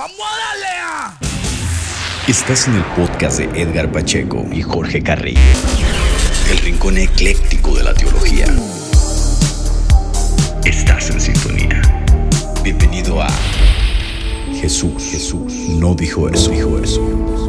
¡Vamos a darle a! Estás en el podcast de Edgar Pacheco y Jorge Carrillo. El rincón ecléctico de la teología. Estás en sintonía. Bienvenido a Jesús. Jesús no dijo eso, dijo eso.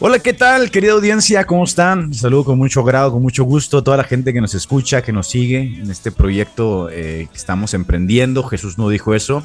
Hola, ¿qué tal, querida audiencia? ¿Cómo están? Saludo con mucho grado, con mucho gusto a toda la gente que nos escucha, que nos sigue en este proyecto eh, que estamos emprendiendo. Jesús no dijo eso.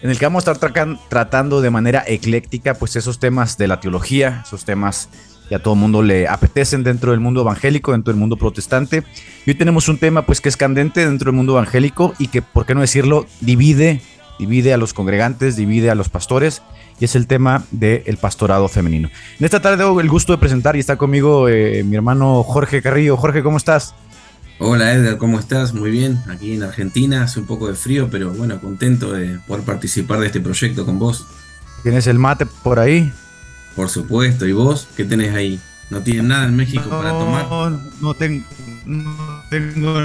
En el que vamos a estar tratando de manera ecléctica, pues esos temas de la teología, esos temas que a todo mundo le apetecen dentro del mundo evangélico, dentro del mundo protestante. Y hoy tenemos un tema, pues, que es candente dentro del mundo evangélico y que, por qué no decirlo, divide, divide a los congregantes, divide a los pastores y es el tema del pastorado femenino. En esta tarde tengo el gusto de presentar y está conmigo eh, mi hermano Jorge Carrillo. Jorge, ¿cómo estás? Hola Edgar, ¿cómo estás? Muy bien, aquí en Argentina hace un poco de frío, pero bueno, contento de poder participar de este proyecto con vos, ¿Tienes el mate por ahí? por supuesto. ¿Y vos? ¿Qué tenés ahí? ¿No tienen nada en México para tomar? No, no, ten- no tengo,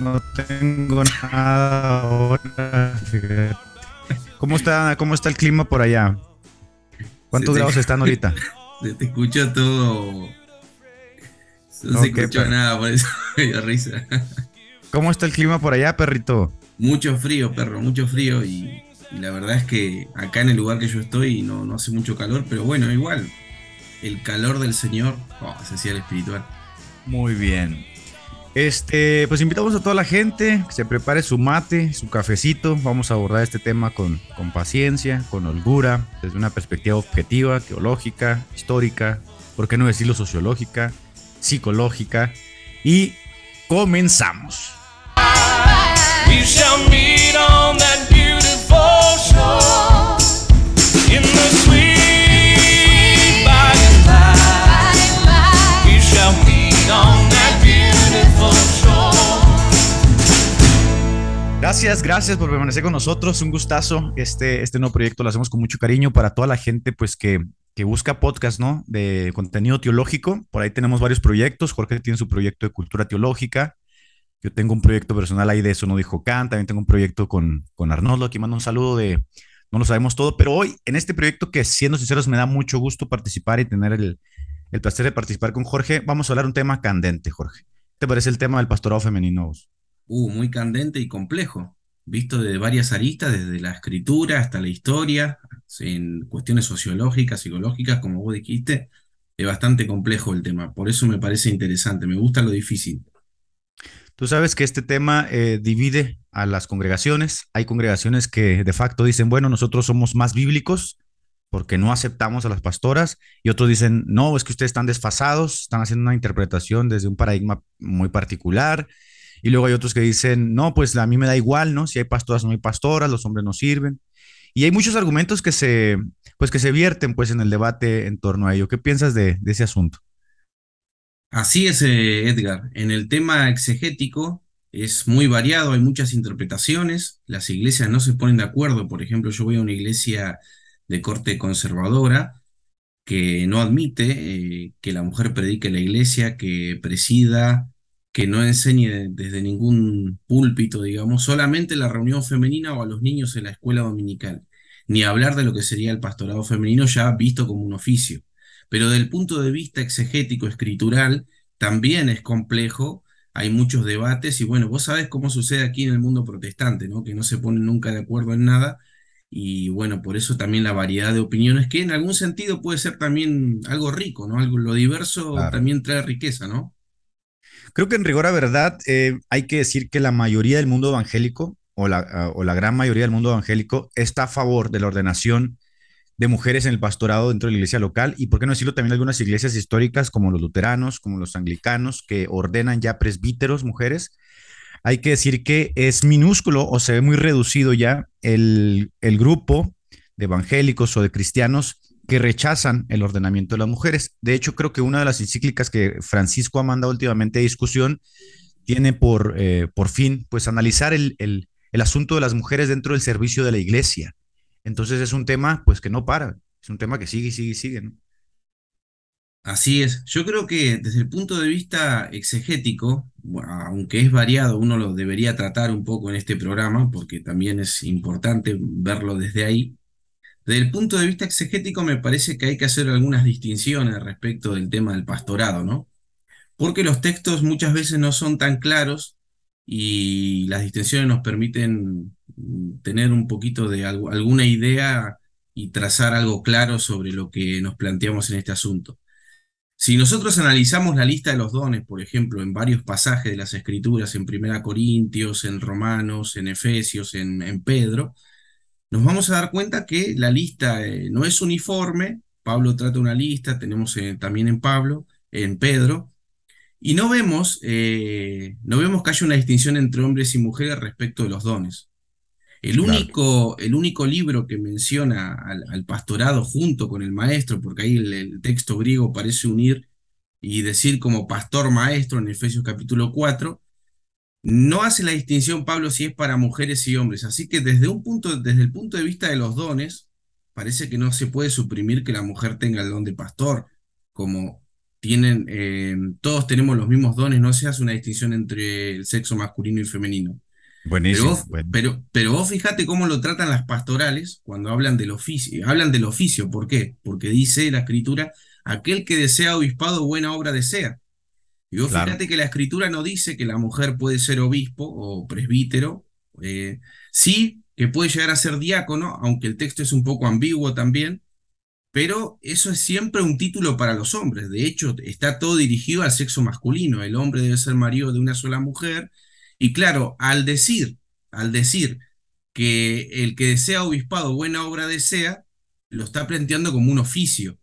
no tengo nada ahora. ¿Cómo está, ¿Cómo está el clima por allá? ¿Cuántos te- grados están ahorita? Se te escuchó todo... No se escuchó nada, por eso me dio risa. ¿Cómo está el clima por allá, perrito? Mucho frío, perro, mucho frío y, y la verdad es que acá en el lugar que yo estoy no, no hace mucho calor, pero bueno, igual, el calor del Señor, oh, se hacía el espiritual. Muy bien. Este, pues invitamos a toda la gente que se prepare su mate, su cafecito. Vamos a abordar este tema con, con paciencia, con holgura, desde una perspectiva objetiva, teológica, histórica, por qué no decirlo sociológica, psicológica. Y comenzamos. We Gracias, gracias por permanecer con nosotros. Un gustazo. Este, este nuevo proyecto lo hacemos con mucho cariño para toda la gente pues que, que busca podcast, ¿no? De contenido teológico. Por ahí tenemos varios proyectos. Jorge tiene su proyecto de cultura teológica. Yo tengo un proyecto personal ahí de Eso no dijo Kant. También tengo un proyecto con, con Arnoldo. Aquí mando un saludo de No lo sabemos todo. Pero hoy, en este proyecto que, siendo sinceros, me da mucho gusto participar y tener el, placer de participar con Jorge, vamos a hablar un tema candente, Jorge. ¿Te parece el tema del pastorado femenino? Uh, muy candente y complejo, visto de varias aristas, desde la escritura hasta la historia, en cuestiones sociológicas, psicológicas, como vos dijiste, es bastante complejo el tema, por eso me parece interesante, me gusta lo difícil. Tú sabes que este tema eh, divide a las congregaciones. Hay congregaciones que de facto dicen, bueno, nosotros somos más bíblicos porque no aceptamos a las pastoras y otros dicen, no, es que ustedes están desfasados, están haciendo una interpretación desde un paradigma muy particular. Y luego hay otros que dicen, no, pues a mí me da igual, ¿no? Si hay pastoras no hay pastoras, los hombres no sirven. Y hay muchos argumentos que se, pues que se vierten pues en el debate en torno a ello. ¿Qué piensas de, ese asunto? Así es, eh, Edgar, en el tema exegético es muy variado, hay muchas interpretaciones, las iglesias no se ponen de acuerdo, por ejemplo, yo voy a una iglesia de corte conservadora, que no admite eh, que la mujer predique la iglesia, que presida, que no enseñe desde ningún púlpito, digamos, solamente la reunión femenina o a los niños en la escuela dominical, ni hablar de lo que sería el pastorado femenino ya visto como un oficio. Pero del punto de vista exegético, escritural, también es complejo, hay muchos debates y bueno, vos sabés cómo sucede aquí en el mundo protestante, ¿no? Que no se ponen nunca de acuerdo en nada y bueno, por eso también la variedad de opiniones, que en algún sentido puede ser también algo rico, ¿no? Algo, lo diverso Claro. también trae riqueza, ¿no? Creo que en rigor a verdad eh, hay que decir que la mayoría del mundo evangélico, o la, ah, o la gran mayoría del mundo evangélico, está a favor de la ordenación de mujeres en el pastorado dentro de la iglesia local y, por qué no decirlo, también algunas iglesias históricas como los luteranos, como los anglicanos, que ordenan ya presbíteros mujeres. Hay que decir que es minúsculo o se ve muy reducido ya el, el grupo de evangélicos o de cristianos que rechazan el ordenamiento de las mujeres. De hecho, creo que una de las encíclicas que Francisco ha mandado últimamente a discusión tiene por, eh, por fin pues analizar el, el, asunto de las mujeres dentro del servicio de la iglesia. Entonces es un tema pues que no para, es un tema que sigue y sigue y sigue. Así es. Yo creo que desde el punto de vista exegético, aunque es variado, uno lo debería tratar un poco en este programa, porque también es importante verlo desde ahí. Desde el punto de vista exegético me parece que hay que hacer algunas distinciones respecto del tema del pastorado, ¿no? Porque los textos muchas veces no son tan claros y las distinciones nos permiten tener un poquito de alguna idea y trazar algo claro sobre lo que nos planteamos en este asunto. Si nosotros analizamos la lista de los dones, por ejemplo, en varios pasajes de las Escrituras, en Primera Corintios, en Romanos, en Efesios, en, Pedro, nos vamos a dar cuenta que la lista eh, no es uniforme. Pablo trata una lista, tenemos eh, también en Pablo, en Pedro, y no vemos, eh, no vemos que haya una distinción entre hombres y mujeres respecto de los dones. El único, el único libro que menciona al, pastorado junto con el maestro, porque ahí el, texto griego parece unir y decir como pastor maestro en Efesios capítulo 4, no hace la distinción Pablo si es para mujeres y hombres. Así que desde, un punto, desde el punto de vista de los dones, parece que no se puede suprimir que la mujer tenga el don de pastor, como tienen, eh, todos tenemos los mismos dones, no se hace una distinción entre el sexo masculino y femenino. Buenísimo. Pero, pero, vos fíjate cómo lo tratan las pastorales cuando hablan del oficio. Hablan del oficio, ¿por qué? Porque dice la escritura, aquel que desea obispado, buena obra desea. Y vos fíjate que la escritura no dice que la mujer puede ser obispo o presbítero. Eh, sí, que puede llegar a ser diácono, aunque el texto es un poco ambiguo también. Pero eso es siempre un título para los hombres. De hecho, está todo dirigido al sexo masculino. El hombre debe ser marido de una sola mujer y claro, al decir, al decir que el que desea obispado buena obra desea, lo está planteando como un oficio.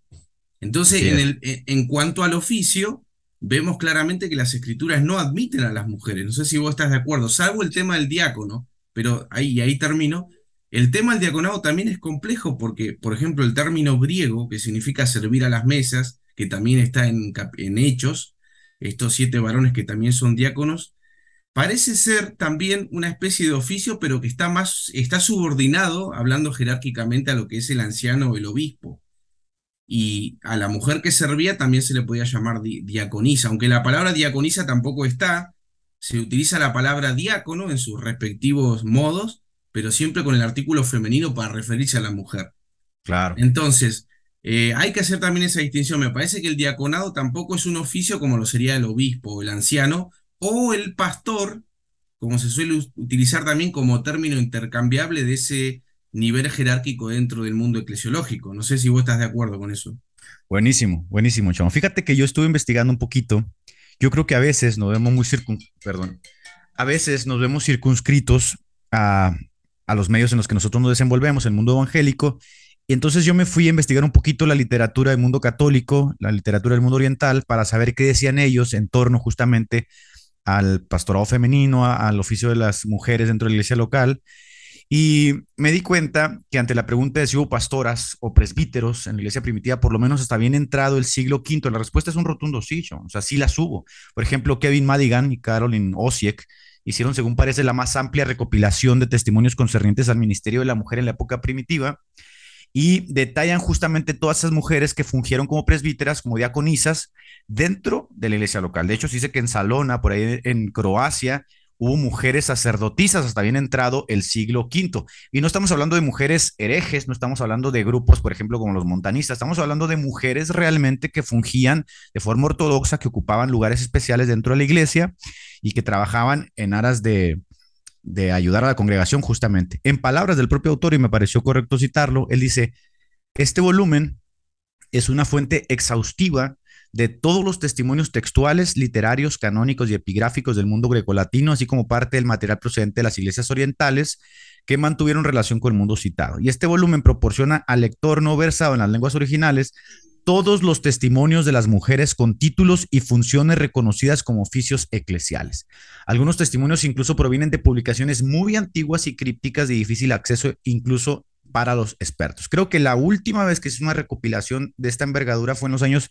Entonces, en, el, en, cuanto al oficio, vemos claramente que las escrituras no admiten a las mujeres. No sé si vos estás de acuerdo, salvo el tema del diácono, pero ahí, ahí termino. El tema del diaconado también es complejo porque, por ejemplo, el término griego, que significa servir a las mesas, que también está en, en Hechos, estos siete varones que también son diáconos, parece ser también una especie de oficio, pero que está más, está subordinado, hablando jerárquicamente, a lo que es el anciano o el obispo. Y a la mujer que servía también se le podía llamar diaconisa, aunque la palabra diaconisa tampoco está, se utiliza la palabra diácono en sus respectivos modos, pero siempre con el artículo femenino para referirse a la mujer. Claro. Entonces, eh, hay que hacer también esa distinción. Me parece que el diaconado tampoco es un oficio como lo sería el obispo o el anciano, o el pastor, como se suele utilizar también como término intercambiable de ese nivel jerárquico dentro del mundo eclesiológico. No sé si vos estás de acuerdo con eso. Buenísimo, buenísimo, Chamo. Fíjate que yo estuve investigando un poquito. Yo creo que a veces nos vemos muy circun... perdón, a veces nos vemos circunscritos a, a los medios en los que nosotros nos desenvolvemos, el mundo evangélico, y entonces yo me fui a investigar un poquito la literatura del mundo católico, la literatura del mundo oriental, para saber qué decían ellos en torno justamente al pastorado femenino, al oficio de las mujeres dentro de la iglesia local. Y me di cuenta que ante la pregunta de si hubo pastoras o presbíteros en la iglesia primitiva, por lo menos hasta bien entrado el siglo V, la respuesta es un rotundo sí, o sea, sí las hubo. Por ejemplo, Kevin Madigan y Carolyn Osiek hicieron, según parece, la más amplia recopilación de testimonios concernientes al ministerio de la mujer en la época primitiva y detallan justamente todas esas mujeres que fungieron como presbíteras, como diaconisas, dentro de la iglesia local. De hecho, se dice que en Salona, por ahí en Croacia, hubo mujeres sacerdotisas hasta bien entrado el siglo V. Y no estamos hablando de mujeres herejes, no estamos hablando de grupos, por ejemplo, como los montanistas, estamos hablando de mujeres realmente que fungían de forma ortodoxa, que ocupaban lugares especiales dentro de la iglesia y que trabajaban en aras de, de ayudar a la congregación justamente. En palabras del propio autor, y me pareció correcto citarlo, él dice, este volumen es una fuente exhaustiva de todos los testimonios textuales, literarios, canónicos y epigráficos del mundo grecolatino, así como parte del material procedente de las iglesias orientales que mantuvieron relación con el mundo citado. Y este volumen proporciona al lector no versado en las lenguas originales todos los testimonios de las mujeres con títulos y funciones reconocidas como oficios eclesiales. Algunos testimonios incluso provienen de publicaciones muy antiguas y crípticas de difícil acceso, incluso para los expertos. Creo que la última vez que hice una recopilación de esta envergadura fue en los años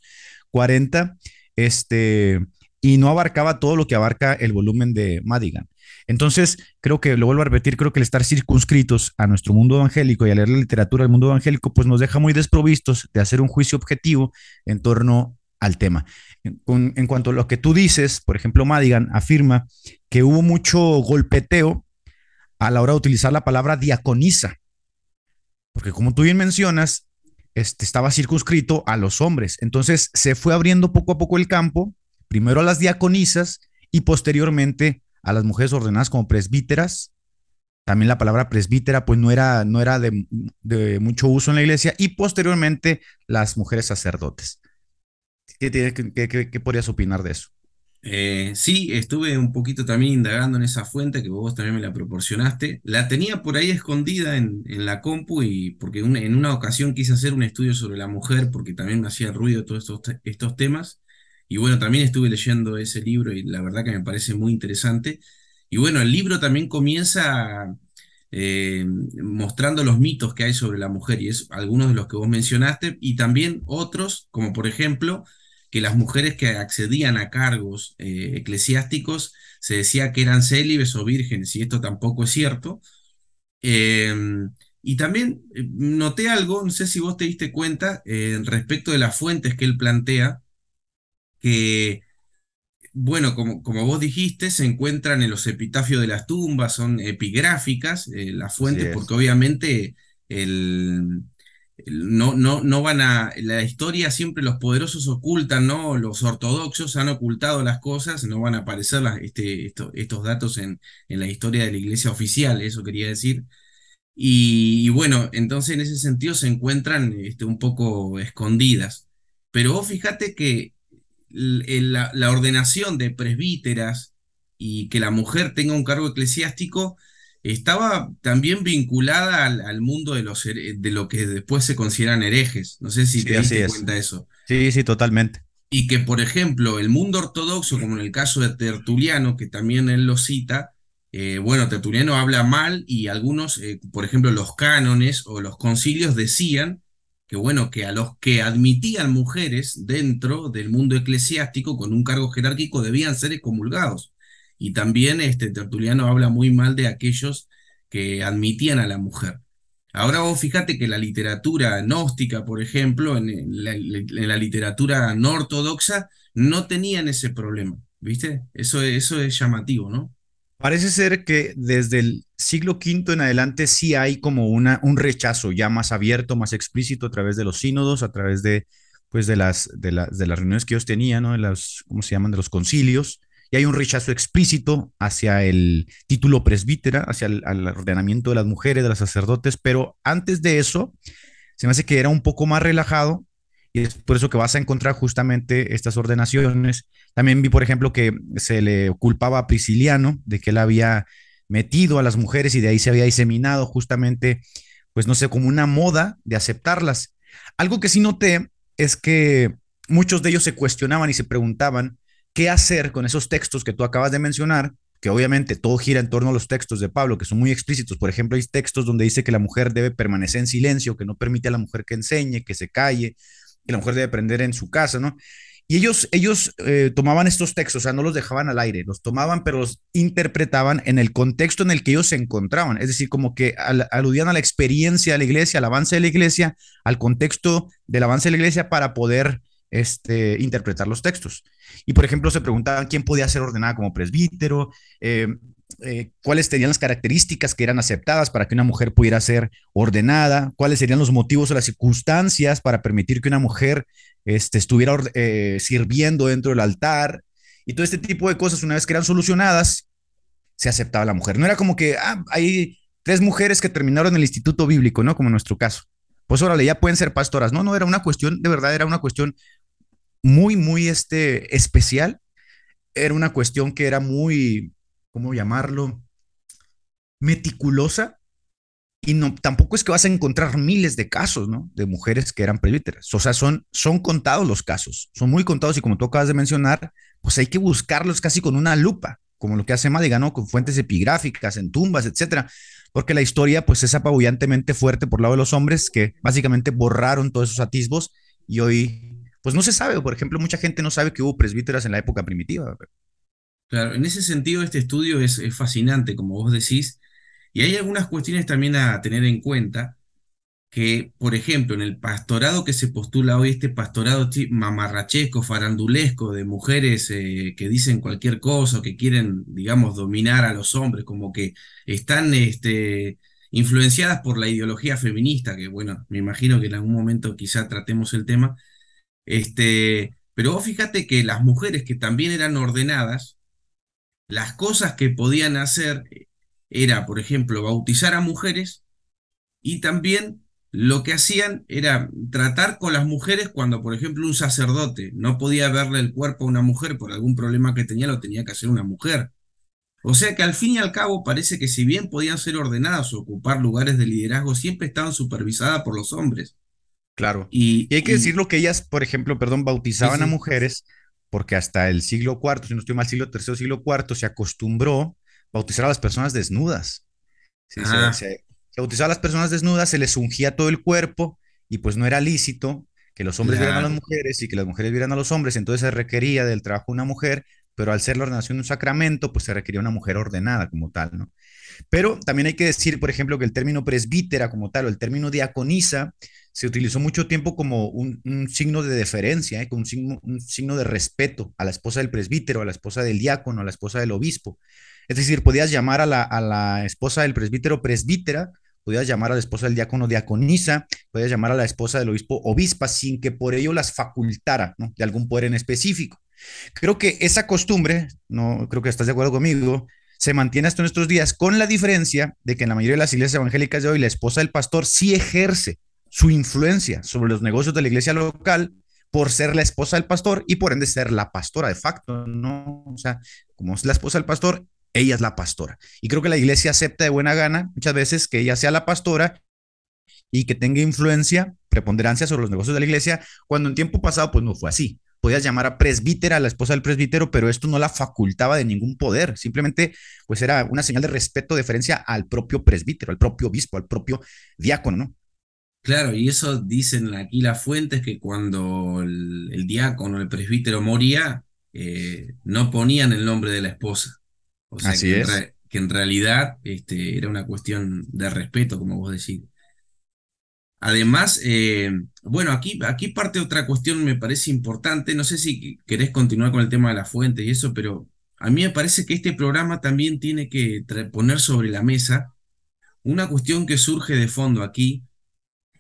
40, este, y no abarcaba todo lo que abarca el volumen de Madigan. Entonces, creo que, lo vuelvo a repetir, creo que el estar circunscritos a nuestro mundo evangélico y a leer la literatura del mundo evangélico, pues nos deja muy desprovistos de hacer un juicio objetivo en torno al tema. En, en cuanto a lo que tú dices, por ejemplo, Madigan afirma que hubo mucho golpeteo a la hora de utilizar la palabra diaconisa, porque como tú bien mencionas, este, estaba circunscrito a los hombres. Entonces se fue abriendo poco a poco el campo, primero a las diaconisas y posteriormente a las mujeres ordenadas como presbíteras. También la palabra presbítera pues no era, no era de, mucho uso en la iglesia y posteriormente las mujeres sacerdotes. ¿Qué, qué, qué, qué podrías opinar de eso? Eh, sí, estuve un poquito también indagando en esa fuente que vos también me la proporcionaste. La tenía por ahí escondida en, la compu y porque en una ocasión quise hacer un estudio sobre la mujer porque también me hacía ruido todos estos, estos temas. Y bueno, también estuve leyendo ese libro y la verdad que me parece muy interesante. Y bueno, el libro también comienza eh, mostrando los mitos que hay sobre la mujer y es algunos de los que vos mencionaste y también otros, como por ejemplo que las mujeres que accedían a cargos eh, eclesiásticos se decía que eran célibes o vírgenes, y esto tampoco es cierto. Em, y también eh, noté algo, no sé si vos te diste cuenta, eh, respecto de las fuentes que él plantea, que, bueno, como, como vos dijiste, se encuentran en los epitafios de las tumbas, son epigráficas las fuentes, porque obviamente el, no, no, no van a, la historia siempre los poderosos ocultan, ¿no? Los ortodoxos han ocultado las cosas, no van a aparecer las, este, estos datos en, en, la historia de la iglesia oficial, eso quería decir. Y, bueno, entonces en ese sentido se encuentran este, un poco escondidas. Pero vos fíjate que la, la ordenación de presbíteras y que la mujer tenga un cargo eclesiástico, estaba también vinculada al, mundo de, los, de lo que después se consideran herejes. No sé si te das cuenta de eso. Sí, sí, totalmente. Y que, por ejemplo, el mundo ortodoxo, como en el caso de Tertuliano, que también él lo cita, eh, bueno, Tertuliano habla mal y algunos, eh, por ejemplo, los cánones o los concilios decían que, bueno, que a los que admitían mujeres dentro del mundo eclesiástico con un cargo jerárquico debían ser excomulgados. Y también este Tertuliano habla muy mal de aquellos que admitían a la mujer. Ahora vos fíjate que la literatura gnóstica, por ejemplo, en la, literatura no ortodoxa, no tenían ese problema, ¿viste? Eso, eso es llamativo, ¿no? Parece ser que desde el siglo V en adelante sí hay como una, un rechazo ya más abierto, más explícito a través de los sínodos, a través de, pues de, las, de, de las reuniones que ellos tenían, ¿no? De los, ¿cómo se llaman? De los concilios y hay un rechazo explícito hacia el título presbítera, hacia el, ordenamiento de las mujeres, de los sacerdotes, pero antes de eso, se me hace que era un poco más relajado y es por eso que vas a encontrar justamente estas ordenaciones. También vi, por ejemplo, que se le culpaba a Prisciliano de que él había metido a las mujeres y de ahí se había diseminado justamente, pues no sé, como una moda de aceptarlas. Algo que sí noté es que muchos de ellos se cuestionaban y se preguntaban qué hacer con esos textos que tú acabas de mencionar, que obviamente todo gira en torno a los textos de Pablo, que son muy explícitos. Por ejemplo, hay textos donde dice que la mujer debe permanecer en silencio, que no permite a la mujer que enseñe, que se calle, que la mujer debe aprender en su casa, ¿no? Y ellos, ellos eh, tomaban estos textos, o sea, no los dejaban al aire, los tomaban, pero los interpretaban en el contexto en el que ellos se encontraban. Es decir, como que al, aludían a la experiencia de la iglesia, al avance de la iglesia, al contexto del avance de la iglesia para poder este, interpretar los textos. Y por ejemplo, se preguntaban quién podía ser ordenada como presbítero, eh, eh, cuáles tenían las características que eran aceptadas para que una mujer pudiera ser ordenada, cuáles serían los motivos o las circunstancias para permitir que una mujer este, estuviera eh, sirviendo dentro del altar. Y todo este tipo de cosas, una vez que eran solucionadas, se aceptaba la mujer. No era como que ah, hay tres mujeres que terminaron el instituto bíblico, ¿no? Como en nuestro caso. Pues órale, ya pueden ser pastoras. No, no, era una cuestión, de verdad, era una cuestión muy, muy este, especial. Era una cuestión que era muy, ¿cómo llamarlo? Meticulosa. Y no, tampoco es que vas a encontrar miles de casos, ¿no? De mujeres que eran presbíteras. O sea, son, son contados los casos, son muy contados y como tú acabas de mencionar, pues hay que buscarlos casi con una lupa, como lo que hace Madigan, ¿no? Con fuentes epigráficas, en tumbas, etcétera, porque la historia pues es apabullantemente fuerte por lado de los hombres que básicamente borraron todos esos atisbos y hoy pues no se sabe, por ejemplo, mucha gente no sabe que hubo presbíteras en la época primitiva. Claro, en ese sentido este estudio es, fascinante, como vos decís, y hay algunas cuestiones también a tener en cuenta que, por ejemplo, en el pastorado que se postula hoy, este pastorado mamarrachesco, farandulesco, de mujeres eh, que dicen cualquier cosa, que quieren, digamos, dominar a los hombres, como que están este, influenciadas por la ideología feminista, que bueno, me imagino que en algún momento quizá tratemos el tema. Este, pero vos fíjate que las mujeres que también eran ordenadas, las cosas que podían hacer era, por ejemplo, bautizar a mujeres y también lo que hacían era tratar con las mujeres cuando, por ejemplo, un sacerdote no podía verle el cuerpo a una mujer por algún problema que tenía, lo tenía que hacer una mujer. O sea que al fin y al cabo parece que si bien podían ser ordenadas o ocupar lugares de liderazgo, siempre estaban supervisadas por los hombres. Claro. Y, hay que decirlo que ellas, por ejemplo, perdón, bautizaban a mujeres porque hasta el siglo IV, si no estoy mal, siglo III, siglo IV, se acostumbró bautizar a las personas desnudas. Sí, se, se bautizaba a las personas desnudas, se les ungía todo el cuerpo y pues no era lícito que los hombres vieran a las mujeres y que las mujeres vieran a los hombres, entonces se requería del trabajo de una mujer, pero al ser la ordenación de un sacramento, pues se requería una mujer ordenada como tal, ¿no? Pero también hay que decir, por ejemplo, que el término presbítera como tal o el término diaconisa se utilizó mucho tiempo como un, signo de deferencia, ¿eh? como un signo, de respeto a la esposa del presbítero, a la esposa del diácono, a la esposa del obispo. Es decir, podías llamar a la, esposa del presbítero presbítera podías llamar a la esposa del diácono diaconisa, podías llamar a la esposa del obispo obispa, sin que por ello las facultara de algún poder en específico. Creo que esa costumbre, no creo que estás de acuerdo conmigo, se mantiene hasta nuestros días, con la diferencia de que en la mayoría de las iglesias evangélicas de hoy la esposa del pastor sí ejerce su influencia sobre los negocios de la iglesia local por ser la esposa del pastor y por ende ser la pastora de facto, ¿no? O sea, como es la esposa del pastor, ella es la pastora. Y creo que la iglesia acepta de buena gana muchas veces que ella sea la pastora y que tenga influencia, preponderancia sobre los negocios de la iglesia, cuando en tiempo pasado pues no fue así. Podías llamar a presbítera a la esposa del presbítero, pero esto no la facultaba de ningún poder, simplemente pues era una señal de respeto, deferencia al propio presbítero, al propio obispo, al propio diácono, ¿no? Claro, y eso dicen aquí las fuentes que cuando el, diácono, el presbítero moría, eh, no ponían el nombre de la esposa, Así que, es. En que en realidad este, era una cuestión de respeto, como vos decís. Además, eh, bueno, aquí, aquí parte otra cuestión me parece importante. No sé si querés continuar con el tema de la fuente y eso, pero a mí me parece que este programa también tiene que poner sobre la mesa una cuestión que surge de fondo aquí,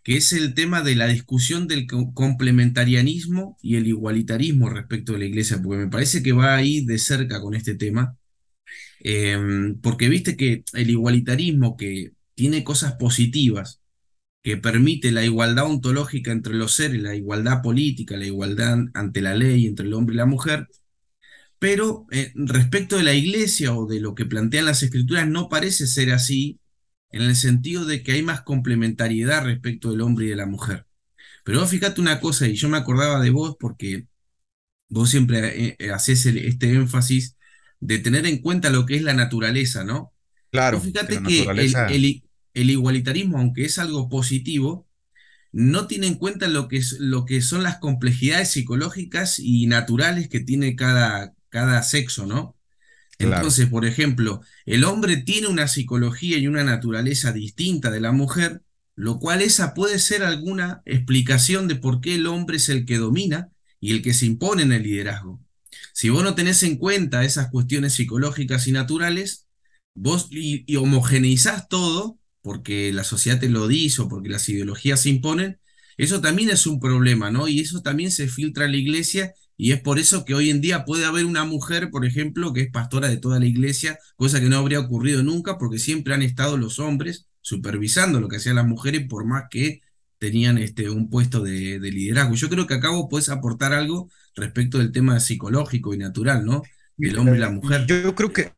que es el tema de la discusión del complementarianismo y el igualitarismo respecto de la iglesia, porque me parece que va ahí de cerca con este tema. Em, porque viste que el igualitarismo que tiene cosas positivas, que permite la igualdad ontológica entre los seres, la igualdad política, la igualdad ante la ley entre el hombre y la mujer, pero eh, respecto de la iglesia o de lo que plantean las escrituras no parece ser así en el sentido de que hay más complementariedad respecto del hombre y de la mujer. Pero fíjate una cosa, y yo me acordaba de vos porque vos siempre eh, eh, haces este énfasis de tener en cuenta lo que es la naturaleza, ¿no? Claro. fíjate que, el, igualitarismo, aunque es algo positivo, no tiene en cuenta lo que, es, lo que son las complejidades psicológicas y naturales que tiene cada, cada sexo, ¿no? Entonces, por ejemplo, el hombre tiene una psicología y una naturaleza distinta de la mujer, lo cual esa puede ser alguna explicación de por qué el hombre es el que domina y el que se impone en el liderazgo. Si vos no tenés en cuenta esas cuestiones psicológicas y naturales, vos y, homogeneizás todo, porque la sociedad te lo dice o porque las ideologías se imponen, eso también es un problema, ¿no? Y eso también se filtra en la iglesia y es por eso que hoy en día puede haber una mujer, por ejemplo, que es pastora de toda la iglesia, cosa que no habría ocurrido nunca porque siempre han estado los hombres supervisando lo que hacían las mujeres por más que tenían este, un puesto de, liderazgo. Yo creo que acá vos podés aportar algo respecto del tema psicológico y natural, ¿no? Del hombre y la mujer. Yo creo que,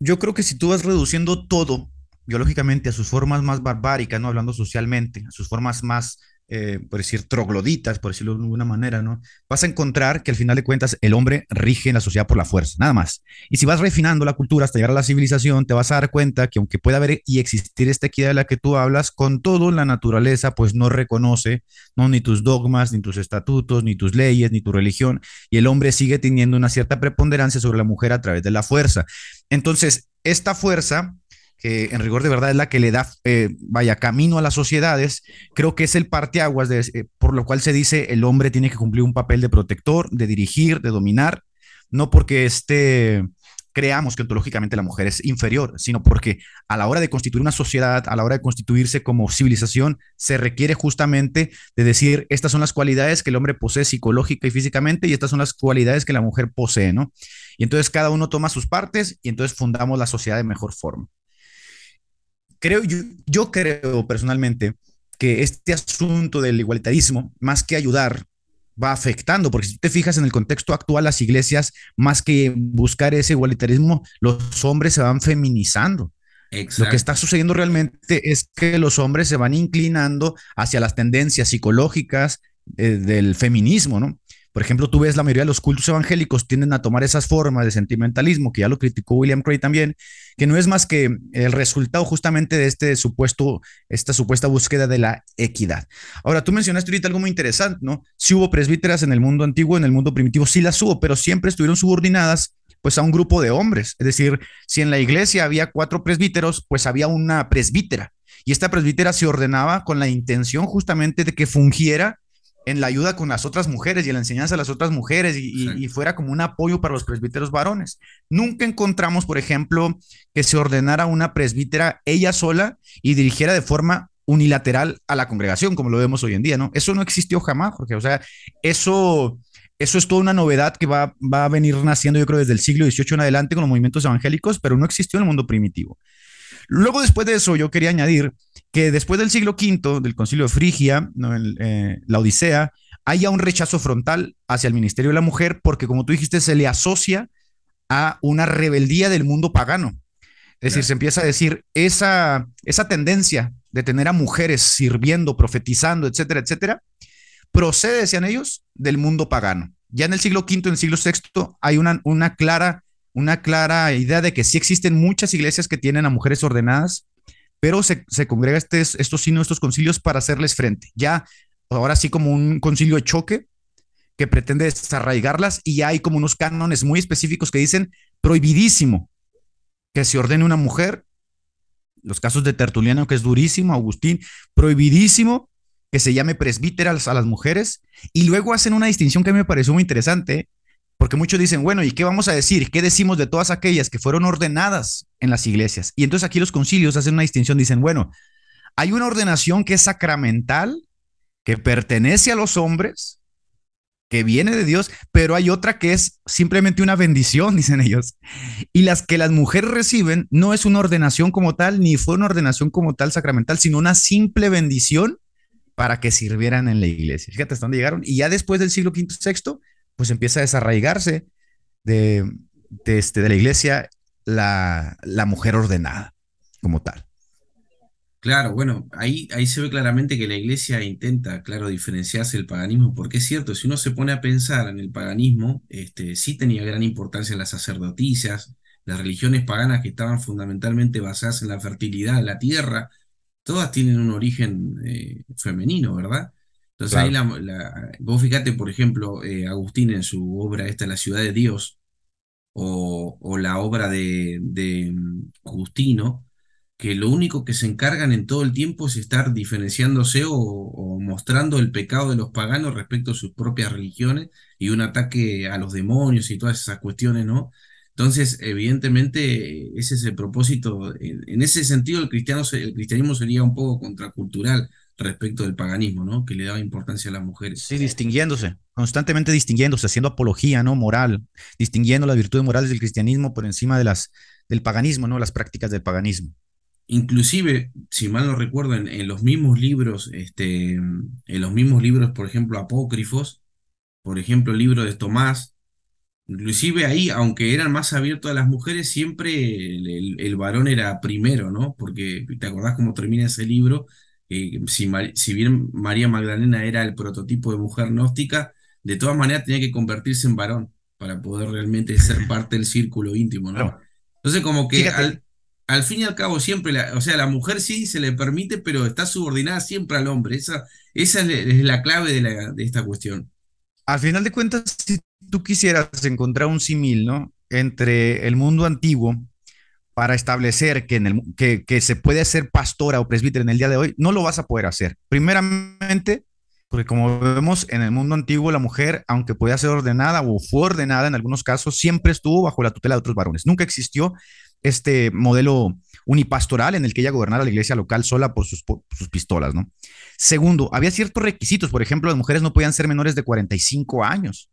yo creo que si tú vas reduciendo todo biológicamente a sus formas más barbáricas, ¿no? Hablando socialmente, a sus formas más eh, por decir, trogloditas, por decirlo de alguna manera, ¿no? Vas a encontrar que al final de cuentas el hombre rige en la sociedad por la fuerza, nada más. Y si vas refinando la cultura hasta llegar a la civilización, te vas a dar cuenta que aunque pueda haber y existir esta equidad de la que tú hablas, con todo la naturaleza pues no reconoce, ¿no? Ni tus dogmas, ni tus estatutos, ni tus leyes, ni tu religión, y el hombre sigue teniendo una cierta preponderancia sobre la mujer a través de la fuerza. Entonces, esta fuerza que en rigor de verdad es la que le da, eh, vaya, camino a las sociedades, creo que es el parteaguas de, eh, por lo cual se dice el hombre tiene que cumplir un papel de protector, de dirigir, de dominar, no porque este creamos que ontológicamente la mujer es inferior, sino porque a la hora de constituir una sociedad, a la hora de constituirse como civilización, se requiere justamente de decir, estas son las cualidades que el hombre posee psicológica y físicamente y estas son las cualidades que la mujer posee, ¿no? Y entonces cada uno toma sus partes y entonces fundamos la sociedad de mejor forma creo, yo, yo creo personalmente que este asunto del igualitarismo, más que ayudar, va afectando, porque si te fijas en el contexto actual, las iglesias, más que buscar ese igualitarismo, los hombres se van feminizando. Lo que está sucediendo realmente es que los hombres se van inclinando hacia las tendencias psicológicas eh, del feminismo, ¿no? Por ejemplo, tú ves la mayoría de los cultos evangélicos tienden a tomar esas formas de sentimentalismo, que ya lo criticó William Cray también, que no es más que el resultado justamente de este supuesto, esta supuesta búsqueda de la equidad. Ahora, tú mencionaste ahorita algo muy interesante, ¿no? Si hubo presbíteras en el mundo antiguo, en el mundo primitivo, sí las hubo, pero siempre estuvieron subordinadas pues a un grupo de hombres. Es decir, si en la iglesia había cuatro presbíteros, pues había una presbítera. Y esta presbítera se ordenaba con la intención justamente de que fungiera en la ayuda con las otras mujeres y en la enseñanza a las otras mujeres y, fuera como un apoyo para los presbíteros varones. Nunca encontramos, por ejemplo, que se ordenara una presbítera ella sola y dirigiera de forma unilateral a la congregación, como lo vemos hoy en día, ¿no? Eso no existió jamás, porque, o sea, eso, eso es toda una novedad que va, va a venir naciendo, yo creo, desde el siglo XVIII en adelante con los movimientos evangélicos, pero no existió en el mundo primitivo. Luego, después de eso, yo quería añadir que después del siglo V, del concilio de Frigia, eh, la Odisea, haya un rechazo frontal hacia el ministerio de la mujer, porque como tú dijiste, se le asocia a una rebeldía del mundo pagano. Es decir, se empieza a decir esa, esa tendencia de tener a mujeres sirviendo, profetizando, etcétera, etcétera, procede, decían ellos, del mundo pagano. Ya en el siglo V, en el siglo VI, hay una, una, clara, una clara idea de que sí existen muchas iglesias que tienen a mujeres ordenadas, pero se, congrega este, estos signos, estos concilios para hacerles frente. Ya ahora sí como un concilio de choque que pretende desarraigarlas y ya hay como unos cánones muy específicos que dicen prohibidísimo que se ordene una mujer. Los casos de Tertuliano, que es durísimo, Agustín, prohibidísimo que se llame presbíteras a las mujeres. Y luego hacen una distinción que me pareció muy interesante, porque muchos dicen, bueno, ¿y qué vamos a decir? ¿Qué decimos de todas aquellas que fueron ordenadas en las iglesias? Y entonces aquí los concilios hacen una distinción, dicen, bueno, hay una ordenación que es sacramental, que pertenece a los hombres, que viene de Dios, pero hay otra que es simplemente una bendición, dicen ellos. Y las que las mujeres reciben no es una ordenación como tal, ni fue una ordenación como tal sacramental, sino una simple bendición para que sirvieran en la iglesia. Fíjate hasta dónde llegaron. Y ya después del siglo V, VI, pues empieza a desarraigarse de, este, de la iglesia la, la mujer ordenada como tal. Claro, bueno, ahí, ahí se ve claramente que la iglesia intenta, claro, diferenciarse del paganismo, porque es cierto, si uno se pone a pensar en el paganismo, este, sí tenía gran importancia las sacerdotisas, las religiones paganas que estaban fundamentalmente basadas en la fertilidad de la tierra, todas tienen un origen eh, femenino, ¿verdad? Entonces ahí la, vos fíjate, por ejemplo, eh, Agustín en su obra esta, La ciudad de Dios, o, o la obra de, de mm, Agustino, que lo único que se encargan en todo el tiempo es estar diferenciándose o, mostrando el pecado de los paganos respecto a sus propias religiones y un ataque a los demonios y todas esas cuestiones, ¿no? Entonces, evidentemente, ese es el propósito. En, ese sentido, el, cristiano, el cristianismo sería un poco contracultural respecto del paganismo, ¿no? Que le daba importancia a las mujeres. Sí, distinguiéndose, constantemente distinguiéndose, haciendo apología, ¿no? Moral, distinguiendo las virtudes morales del cristianismo por encima de las del paganismo, ¿no? Las prácticas del paganismo. Inclusive, si mal no recuerdo, en, los mismos libros, este, en los mismos libros, por ejemplo, apócrifos, por ejemplo, el libro de Tomás, inclusive ahí, aunque eran más abiertos a las mujeres, siempre el, el varón era primero, ¿no? Porque te acordás cómo termina ese libro, que si, si bien María Magdalena era el prototipo de mujer gnóstica, de todas maneras tenía que convertirse en varón para poder realmente ser parte del círculo íntimo, ¿no? Claro. Entonces, como que al, al fin y al cabo siempre, la, o sea, la mujer sí se le permite, pero está subordinada siempre al hombre. Esa, esa es, la- es la clave de, la- de esta cuestión. Al final de cuentas, si tú quisieras encontrar un símil, ¿no? Entre el mundo antiguo para establecer que, se puede ser pastora o presbítero en el día de hoy, no lo vas a poder hacer. Primeramente, porque como vemos en el mundo antiguo, la mujer, aunque podía ser ordenada o fue ordenada en algunos casos, siempre estuvo bajo la tutela de otros varones. Nunca existió este modelo unipastoral en el que ella gobernara la iglesia local sola por sus, por sus pistolas, ¿no? Segundo, había ciertos requisitos. Por ejemplo, las mujeres no podían ser menores de 45 años.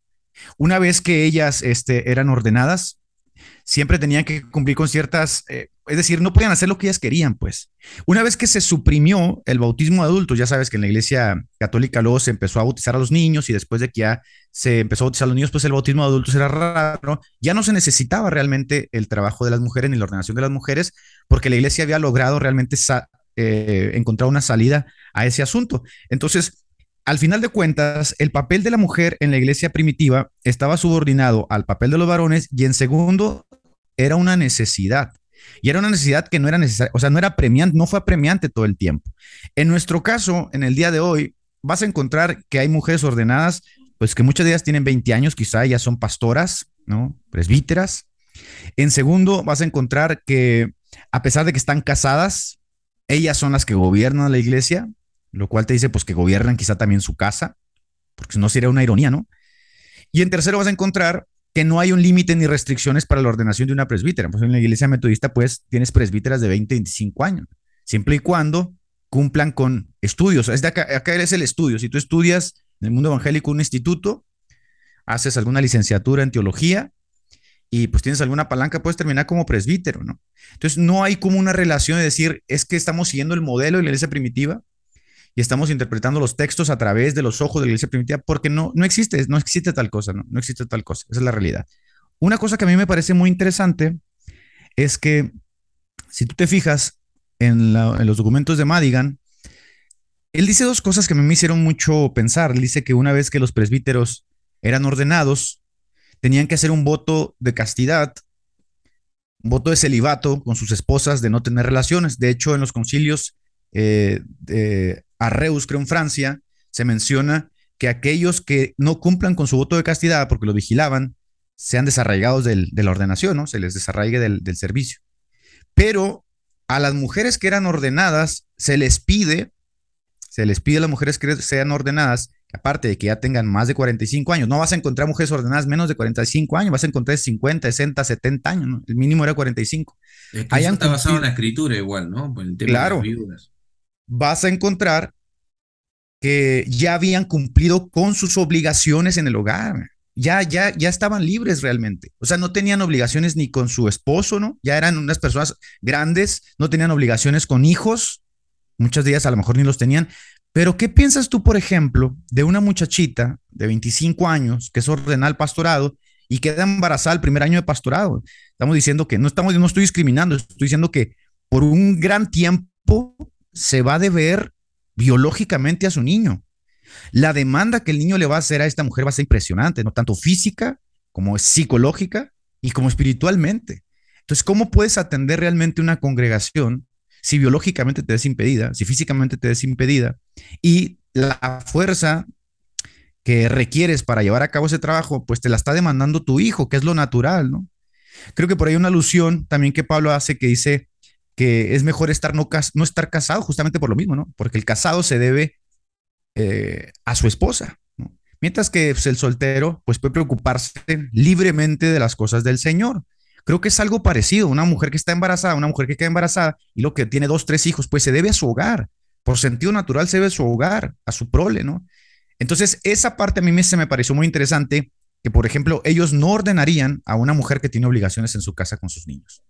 Una vez que ellas este, eran ordenadas, siempre tenían que cumplir con ciertas, eh, es decir, no podían hacer lo que ellas querían, pues. Una vez que se suprimió el bautismo de adultos, ya sabes que en la iglesia católica luego se empezó a bautizar a los niños y después de que ya se empezó a bautizar a los niños, pues el bautismo de adultos era raro, ya no se necesitaba realmente el trabajo de las mujeres ni la ordenación de las mujeres, porque la iglesia había logrado realmente eh, encontrar una salida a ese asunto. Entonces, al final de cuentas, el papel de la mujer en la iglesia primitiva estaba subordinado al papel de los varones y en segundo era una necesidad. Y era una necesidad que no era necesaria, o sea, no era premiante, no fue premiante todo el tiempo. En nuestro caso, en el día de hoy, vas a encontrar que hay mujeres ordenadas, pues que muchas de ellas tienen 20 años, quizá ya son pastoras, ¿no? Presbíteras. En segundo, vas a encontrar que a pesar de que están casadas, ellas son las que gobiernan la iglesia, lo cual te dice pues que gobiernan quizá también su casa, porque si no sería una ironía, ¿no? Y en tercero vas a encontrar que no hay un límite ni restricciones para la ordenación de una presbítera. Pues en la iglesia metodista pues tienes presbíteras de 20, 25 años, siempre y cuando cumplan con estudios. Es de acá, acá es el estudio. Si tú estudias en el mundo evangélico un instituto, haces alguna licenciatura en teología y pues tienes alguna palanca, puedes terminar como presbítero, ¿no? Entonces no hay como una relación de decir, es que estamos siguiendo el modelo de la iglesia primitiva y estamos interpretando los textos a través de los ojos de la iglesia primitiva, porque no, no existe, no existe tal cosa, no, no existe tal cosa, esa es la realidad. Una cosa que a mí me parece muy interesante es que si tú te fijas en, los documentos de Madigan, él dice dos cosas que me hicieron mucho pensar. Dice que una vez que los presbíteros eran ordenados, tenían que hacer un voto de castidad, un voto de celibato con sus esposas de no tener relaciones. De hecho, en los concilios eh, de Arreus, creo en Francia, se menciona que aquellos que no cumplan con su voto de castidad porque lo vigilaban, sean desarraigados del, de la ordenación, ¿no? Se les desarraigue del, del servicio. Pero a las mujeres que eran ordenadas se les pide, se les pide a las mujeres que sean ordenadas, que aparte de que ya tengan más de 45 años, no vas a encontrar mujeres ordenadas menos de 45 años, vas a encontrar 50, 60, 70 años, ¿no? El mínimo era 45. Es que eso está basado en la escritura igual, ¿no? Por el tema claro. de las. Vas a encontrar que ya habían cumplido con sus obligaciones en el hogar. Ya, ya, ya estaban libres realmente. O sea, no tenían obligaciones ni con su esposo, ¿no? Ya eran unas personas grandes, no tenían obligaciones con hijos. Muchas de ellas a lo mejor ni los tenían. Pero, ¿qué piensas tú, por ejemplo, de una muchachita de 25 años que es ordenada al pastorado y queda embarazada el primer año de pastorado? Estamos diciendo que no, estamos, no estoy discriminando, estoy diciendo que por un gran tiempo se va a deber biológicamente a su niño. La demanda que el niño le va a hacer a esta mujer va a ser impresionante, no tanto física como psicológica y como espiritualmente. Entonces, ¿cómo puedes atender realmente una congregación si biológicamente te ves impedida, si físicamente te ves impedida y la fuerza que requieres para llevar a cabo ese trabajo, pues te la está demandando tu hijo, que es lo natural, ¿no? Creo que por ahí una alusión también que Pablo hace que dice que es mejor estar no, no estar casado justamente por lo mismo, ¿no? Porque el casado se debe eh, a su esposa, ¿no? Mientras que pues, el soltero pues puede preocuparse libremente de las cosas del Señor. Creo que es algo parecido. Una mujer que está embarazada, una mujer que queda embarazada y lo que tiene dos, tres hijos, pues se debe a su hogar. Por sentido natural se debe a su hogar, a su prole, ¿no? Entonces, esa parte a mí se me pareció muy interesante, que por ejemplo, ellos no ordenarían a una mujer que tiene obligaciones en su casa con sus niños.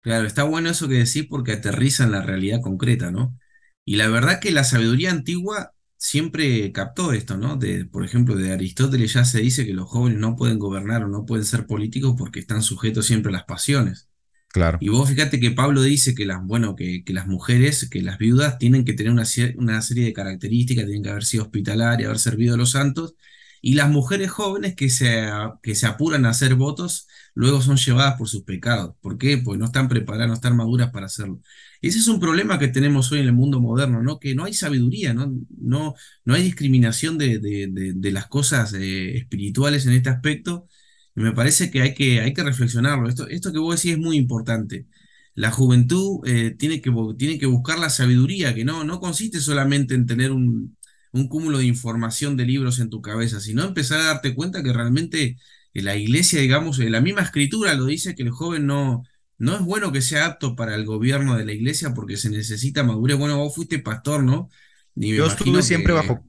Claro, está bueno eso que decís porque aterriza en la realidad concreta, ¿no? Y la verdad que la sabiduría antigua siempre captó esto, ¿no? De, por ejemplo, de Aristóteles ya se dice que los jóvenes no pueden gobernar o no pueden ser políticos porque están sujetos siempre a las pasiones. Claro. Y vos fíjate que Pablo dice que las, bueno, que, que las mujeres, que las viudas tienen que tener una, una serie de características, tienen que haber sido hospitalarias, haber servido a los santos, y las mujeres jóvenes que se, que se apuran a hacer votos, luego son llevadas por sus pecados. ¿Por qué? Porque no están preparadas, no están maduras para hacerlo. Ese es un problema que tenemos hoy en el mundo moderno, ¿no? Que no hay sabiduría, ¿no? No, no hay discriminación de, de- de- las cosas eh, espirituales en este aspecto y me parece que hay que, hay que reflexionarlo. Esto, esto que vos decís es muy importante. La juventud eh, tiene que, tiene que buscar la sabiduría, que no, no consiste solamente en tener un, un cúmulo de información de libros en tu cabeza, sino empezar a darte cuenta que realmente eh, la iglesia, digamos, eh, la misma escritura lo dice que el joven no, no es bueno que sea apto para el gobierno de la iglesia porque se necesita madurez. Bueno, vos fuiste pastor, ¿no? Y Yo estuve siempre que- bajo,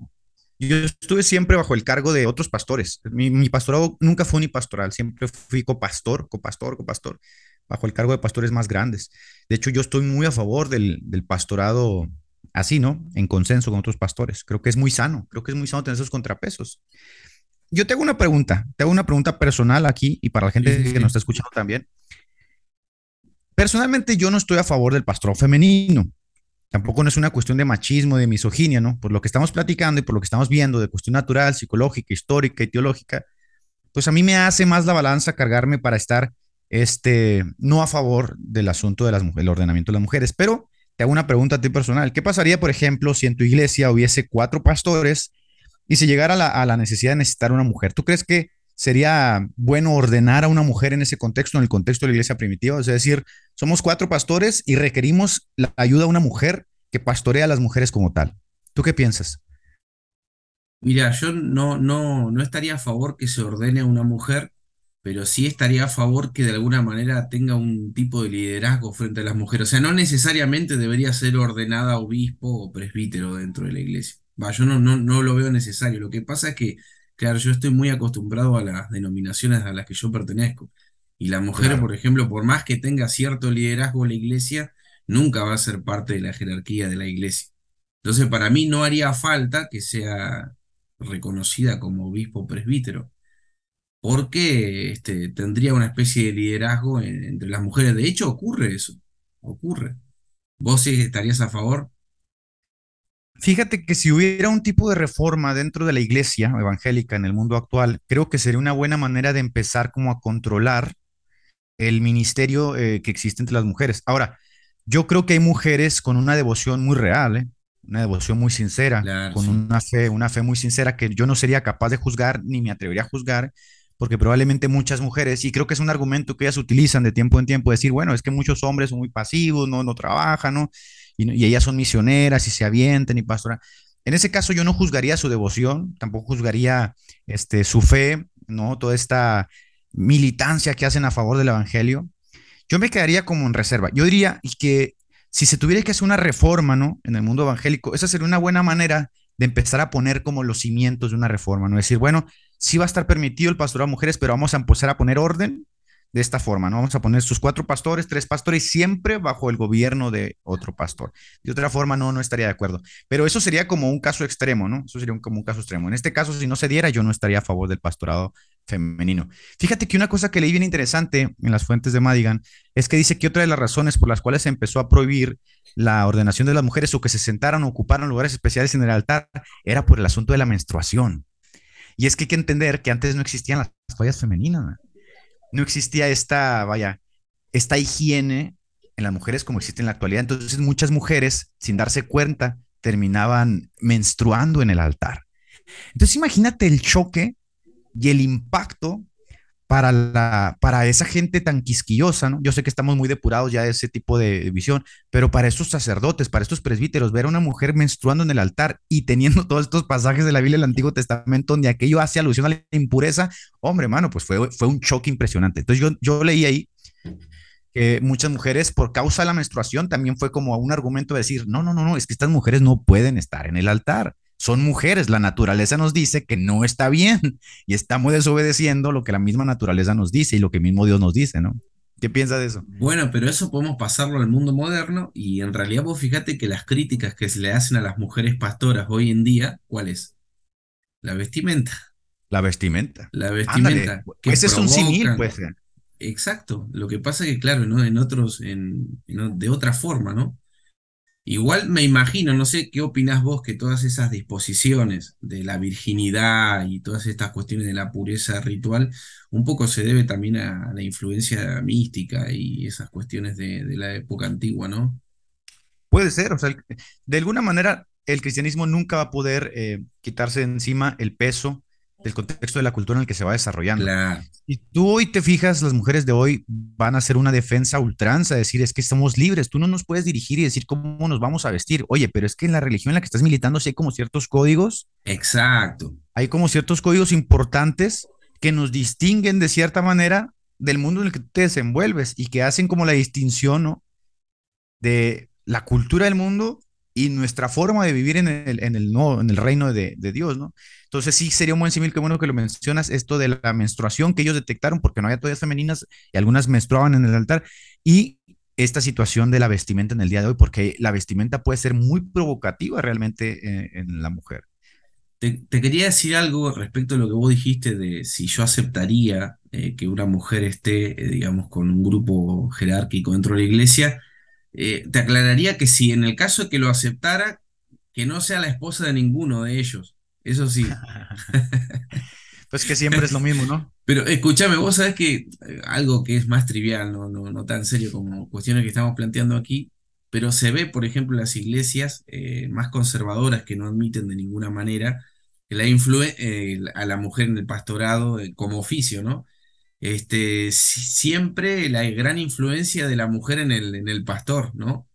yo estuve siempre bajo el cargo de otros pastores. Mi, mi pastorado nunca fue unipastoral, siempre fui copastor, copastor, copastor, bajo el cargo de pastores más grandes. De hecho, yo estoy muy a favor del, del pastorado así, ¿no? En consenso con otros pastores. Creo que es muy sano, creo que es muy sano tener esos contrapesos. Yo te hago una pregunta, te hago una pregunta personal aquí y para la gente Sí, que nos está escuchando también. Personalmente, yo no estoy a favor del pastorado femenino. Tampoco no es una cuestión de machismo, de misoginia, ¿no? Por lo que estamos platicando y por lo que estamos viendo de cuestión natural, psicológica, histórica y teológica, pues a mí me hace más la balanza cargarme para estar este, no a favor del asunto de las mujeres, el ordenamiento de las mujeres. Pero te hago una pregunta a ti personal. ¿Qué pasaría, por ejemplo, si en tu iglesia hubiese cuatro pastores y se llegara a la, a necesidad de necesitar una mujer? ¿Tú crees que sería bueno ordenar a una mujer en ese contexto, en el contexto de la iglesia primitiva? Es decir, somos cuatro pastores y requerimos la ayuda de una mujer que pastorea a las mujeres como tal. ¿Tú qué piensas? Mira, yo no, no, no estaría a favor que se ordene a una mujer, pero sí estaría a favor que de alguna manera tenga un tipo de liderazgo frente a las mujeres. O sea, no necesariamente debería ser ordenada obispo o presbítero dentro de la iglesia. Va, yo no, no, no lo veo necesario. Lo que pasa es que, claro, yo estoy muy acostumbrado a las denominaciones a las que yo pertenezco. Y la mujer, Claro. por ejemplo, por más que tenga cierto liderazgo en la iglesia, nunca va a ser parte de la jerarquía de la iglesia. Entonces, para mí no haría falta que sea reconocida como obispo presbítero, porque este, tendría una especie de liderazgo en- entre las mujeres. De hecho, ocurre eso, ocurre. ¿Vos sí estarías a favor? Fíjate que si hubiera un tipo de reforma dentro de la iglesia evangélica en el mundo actual, creo que sería una buena manera de empezar como a controlar el ministerio eh, que existe entre las mujeres. Ahora, yo creo que hay mujeres con una devoción muy real, ¿eh? una devoción muy sincera, Claro, con sí. una fe, una fe muy sincera que yo no sería capaz de juzgar ni me atrevería a juzgar, porque probablemente muchas mujeres, y creo que es un argumento que ellas utilizan de tiempo en tiempo, decir, bueno, es que muchos hombres son muy pasivos, no, no trabajan, ¿no? Y, ellas son misioneras y se avientan y pastoran. En ese caso yo no juzgaría su devoción, tampoco juzgaría este, su fe, ¿no? Toda esta militancia que hacen a favor del evangelio. Yo me quedaría como en reserva. Yo diría que si se tuviera que hacer una reforma, ¿no? En el mundo evangélico, esa sería una buena manera de empezar a poner como los cimientos de una reforma, ¿no? Decir, bueno, sí va a estar permitido el pastorado a mujeres, pero vamos a empezar a poner orden de esta forma, ¿no? Vamos a poner sus cuatro pastores, tres pastores, siempre bajo el gobierno de otro pastor. De otra forma, no, no estaría de acuerdo. Pero eso sería como un caso extremo, ¿no? Eso sería como un caso extremo. En este caso, si no se diera, yo no estaría a favor del pastorado femenino. Fíjate que una cosa que leí bien interesante en las fuentes de Madigan es que dice que otra de las razones por las cuales se empezó a prohibir la ordenación de las mujeres o que se sentaran o ocuparan lugares especiales en el altar era por el asunto de la menstruación. Y es que hay que entender que antes no existían las toallas femeninas, ¿no? existía esta, vaya, esta higiene en las mujeres como existe en la actualidad. Entonces muchas mujeres, sin darse cuenta, terminaban menstruando en el altar. Entonces imagínate el choque y el impacto para, la, para esa gente tan quisquillosa, ¿no? Yo sé que estamos muy depurados ya de ese tipo de visión, pero para estos sacerdotes, para estos presbíteros, ver a una mujer menstruando en el altar y teniendo todos estos pasajes de la Biblia del Antiguo Testamento donde aquello hace alusión a la impureza, hombre, mano, pues fue, fue un choque impresionante. Entonces yo, yo leí ahí que muchas mujeres por causa de la menstruación también fue como un argumento de decir, no, no, no, no, es que estas mujeres no pueden estar en el altar. Son mujeres, la naturaleza nos dice que no está bien y estamos desobedeciendo lo que la misma naturaleza nos dice y lo que mismo Dios nos dice, ¿no? ¿Qué piensas de eso? Bueno, pero eso podemos pasarlo al mundo moderno y en realidad vos fíjate que las críticas que se le hacen a las mujeres pastoras hoy en día, ¿cuál es? La vestimenta. La vestimenta. La vestimenta Ándale, que ese es un provocan. pues. exacto. Lo que pasa es que, claro, ¿no? En otros, en, en- de otra forma, ¿no? Igual me imagino, no sé qué opinás vos, que todas esas disposiciones de la virginidad y todas estas cuestiones de la pureza ritual, un poco se debe también a la influencia mística y esas cuestiones de, la época antigua, ¿no? Puede ser, o sea, de alguna manera el cristianismo nunca va a poder eh, quitarse de encima el peso del contexto de la cultura en el que se va desarrollando. Claro, Y tú hoy te fijas, las mujeres de hoy van a hacer una defensa ultranza, decir, es que somos libres, tú no nos puedes dirigir y decir cómo nos vamos a vestir. Oye, pero es que en la religión en la que estás militando sí hay como ciertos códigos, exacto. hay como ciertos códigos importantes que nos distinguen de cierta manera del mundo en el que tú te desenvuelves y que hacen como la distinción, ¿no? de la cultura del mundo y nuestra forma de vivir en el, en el, en el reino de, Dios, ¿no? Entonces sí sería un buen símil, qué bueno que lo mencionas, esto de la menstruación que ellos detectaron, porque no había toallas femeninas y algunas menstruaban en el altar, y esta situación de la vestimenta en el día de hoy, porque la vestimenta puede ser muy provocativa realmente eh, en la mujer. Te, te quería decir algo respecto a lo que vos dijiste de si yo aceptaría eh, que una mujer esté, eh, digamos, con un grupo jerárquico dentro de la iglesia. Eh, te aclararía que si en el caso de que lo aceptara, que no sea la esposa de ninguno de ellos. Eso sí. Pues que siempre es lo mismo, ¿no? Pero escúchame, vos sabés que eh, algo que es más trivial, no, no, no tan serio como cuestiones que estamos planteando aquí, pero se ve, por ejemplo, en las iglesias eh, más conservadoras que no admiten de ninguna manera la influe- eh, a la mujer en el pastorado eh, como oficio, ¿no? Este, si- siempre la gran influencia de la mujer en el, en el pastor, ¿no?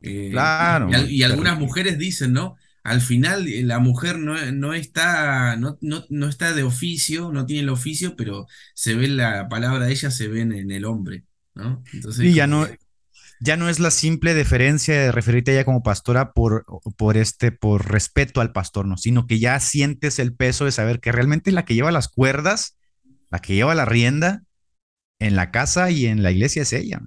Eh, Claro, y, al- y algunas mujeres dicen, ¿no? Al final eh, la mujer no, no está, no, no, no está de oficio, no tiene el oficio, pero se ve la palabra de ella, se ve en, en el hombre, ¿no? Entonces, Y ya no, ya no es la simple deferencia de referirte a ella como pastora por, por este, por respeto al pastor, ¿no? Sino que ya sientes el peso de saber que realmente la que lleva las cuerdas, la que lleva la rienda en la casa y en la iglesia es ella.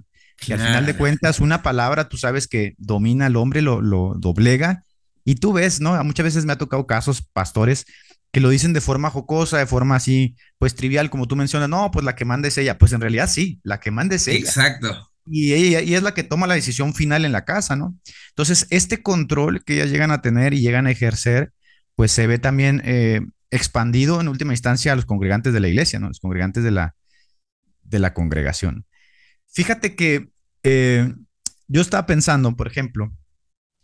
Y al final de cuentas, una palabra, tú sabes que domina al hombre, lo, lo doblega. Y tú ves, ¿no? Muchas veces me ha tocado casos, pastores, que lo dicen de forma jocosa, de forma así, pues trivial, como tú mencionas, no, pues la que manda es ella. Pues en realidad sí, la que manda es ella Exacto. y ella y es la que toma la decisión final en la casa, ¿no? Entonces, este control que ellas llegan a tener y llegan a ejercer, pues se ve también eh, expandido en última instancia a los congregantes de la iglesia, ¿no? Los congregantes de la, de la congregación. Fíjate que eh, yo estaba pensando, por ejemplo,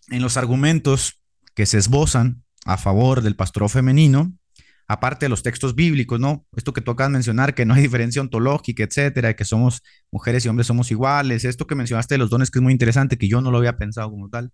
en los argumentos que se esbozan a favor del pastorado femenino, aparte de los textos bíblicos, ¿no? Esto que tú mencionar, que no hay diferencia ontológica, etcétera, que somos mujeres y hombres somos iguales, esto que mencionaste de los dones que es muy interesante, que yo no lo había pensado como tal.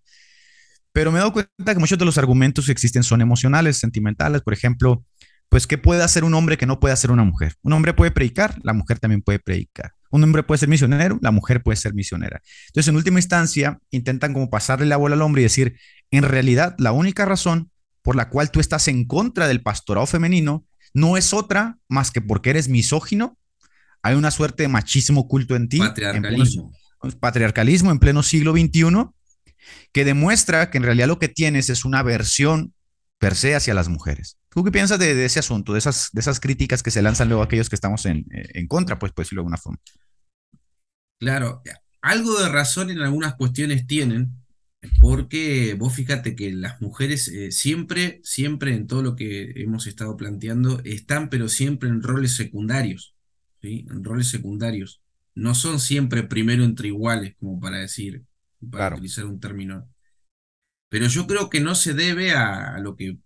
Pero me he dado cuenta que muchos de los argumentos que existen son emocionales, sentimentales, por ejemplo, pues ¿qué puede hacer un hombre que no puede hacer una mujer? Un hombre puede predicar, la mujer también puede predicar. Un hombre puede ser misionero, la mujer puede ser misionera. Entonces, en última instancia, intentan como pasarle la bola al hombre y decir, en realidad, la única razón por la cual tú estás en contra del pastorado femenino no es otra más que porque eres misógino, hay una suerte de machismo oculto en ti, en pleno- Patriarcalismo. patriarcalismo en pleno siglo XXI, que demuestra que en realidad lo que tienes es una versión per se hacia las mujeres. ¿Tú qué piensas de, de ese asunto, de esas, de esas críticas que se lanzan luego a aquellos que estamos en, eh, en contra, pues, pues, decirlo de alguna forma? Claro, algo de razón en algunas cuestiones tienen, porque vos fíjate que las mujeres eh, siempre, siempre en todo lo que hemos estado planteando, están pero siempre en roles secundarios, ¿sí? En roles secundarios. No son siempre primero entre iguales, como para decir, para Claro. utilizar un término. Pero yo creo que no se debe a, a lo que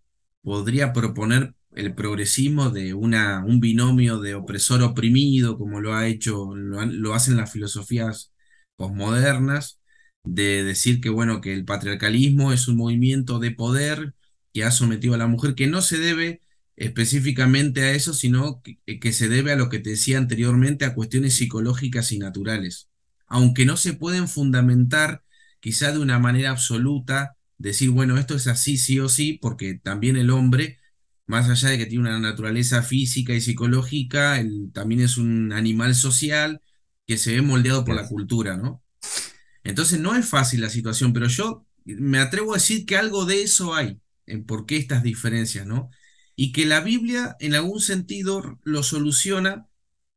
podría proponer el progresismo de una, un binomio de opresor oprimido, como lo ha hecho, lo, lo hacen las filosofías posmodernas, de decir que bueno, que el patriarcalismo es un movimiento de poder que ha sometido a la mujer, que no se debe específicamente a eso, sino que, que se debe a lo que te decía anteriormente, a cuestiones psicológicas y naturales. Aunque no se pueden fundamentar quizá de una manera absoluta, decir, bueno, esto es así sí o sí, porque también el hombre, más allá de que tiene una naturaleza física y psicológica, él también es un animal social que se ve moldeado por la cultura, ¿no? Entonces no es fácil la situación, pero yo me atrevo a decir que algo de eso hay, en por qué estas diferencias, ¿no? Y que la Biblia en algún sentido lo soluciona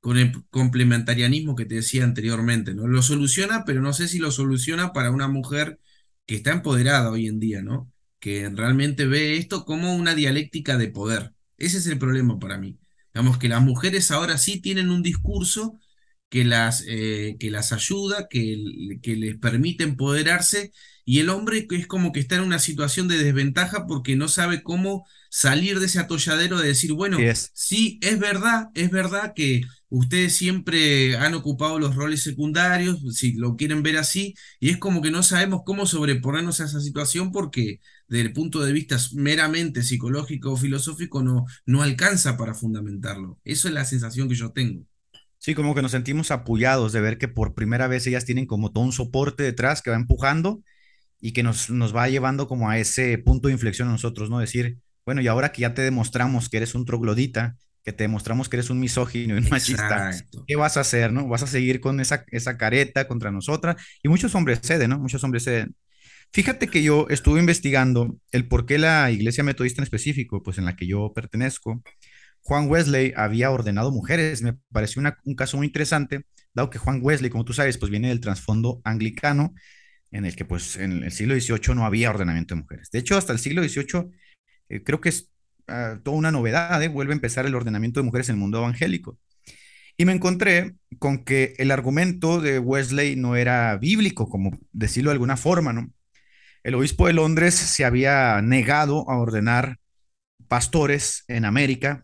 con el complementarianismo que te decía anteriormente, ¿no? Lo soluciona, pero no sé si lo soluciona para una mujer que está empoderada hoy en día, ¿no? Que realmente ve esto como una dialéctica de poder. Ese es el problema para mí. Digamos que las mujeres ahora sí tienen un discurso que las, eh, que las ayuda, que, que les permite empoderarse, y el hombre es como que está en una situación de desventaja porque no sabe cómo salir de ese atolladero de decir, bueno, sí, es verdad, es verdad que ustedes siempre han ocupado los roles secundarios, si lo quieren ver así, y es como que no sabemos cómo sobreponernos a esa situación porque desde el punto de vista meramente psicológico o filosófico no, no alcanza para fundamentarlo. Eso es la sensación que yo tengo. Sí, como que nos sentimos apoyados de ver que por primera vez ellas tienen como todo un soporte detrás que va empujando y que nos, nos va llevando como a ese punto de inflexión a nosotros, ¿no? Decir, bueno, y ahora que ya te demostramos que eres un troglodita, que te demostramos que eres un misógino y un machista, ¿qué vas a hacer, no? ¿Vas a seguir con esa, esa careta contra nosotras? Y muchos hombres ceden, ¿no? Muchos hombres ceden. Fíjate que yo estuve investigando el por qué la iglesia metodista en específico, pues en la que yo pertenezco, Juan Wesley había ordenado mujeres. Me pareció un caso muy interesante, dado que Juan Wesley, como tú sabes, pues viene del trasfondo anglicano, en el que pues en el siglo XVIII no había ordenamiento de mujeres. De hecho, hasta el siglo XVIII eh, creo que es ah, toda una novedad, ¿eh? vuelve a empezar el ordenamiento de mujeres en el mundo evangélico. Y me encontré con que el argumento de Wesley no era bíblico, como decirlo de alguna forma, ¿no? El obispo de Londres se había negado a ordenar pastores en América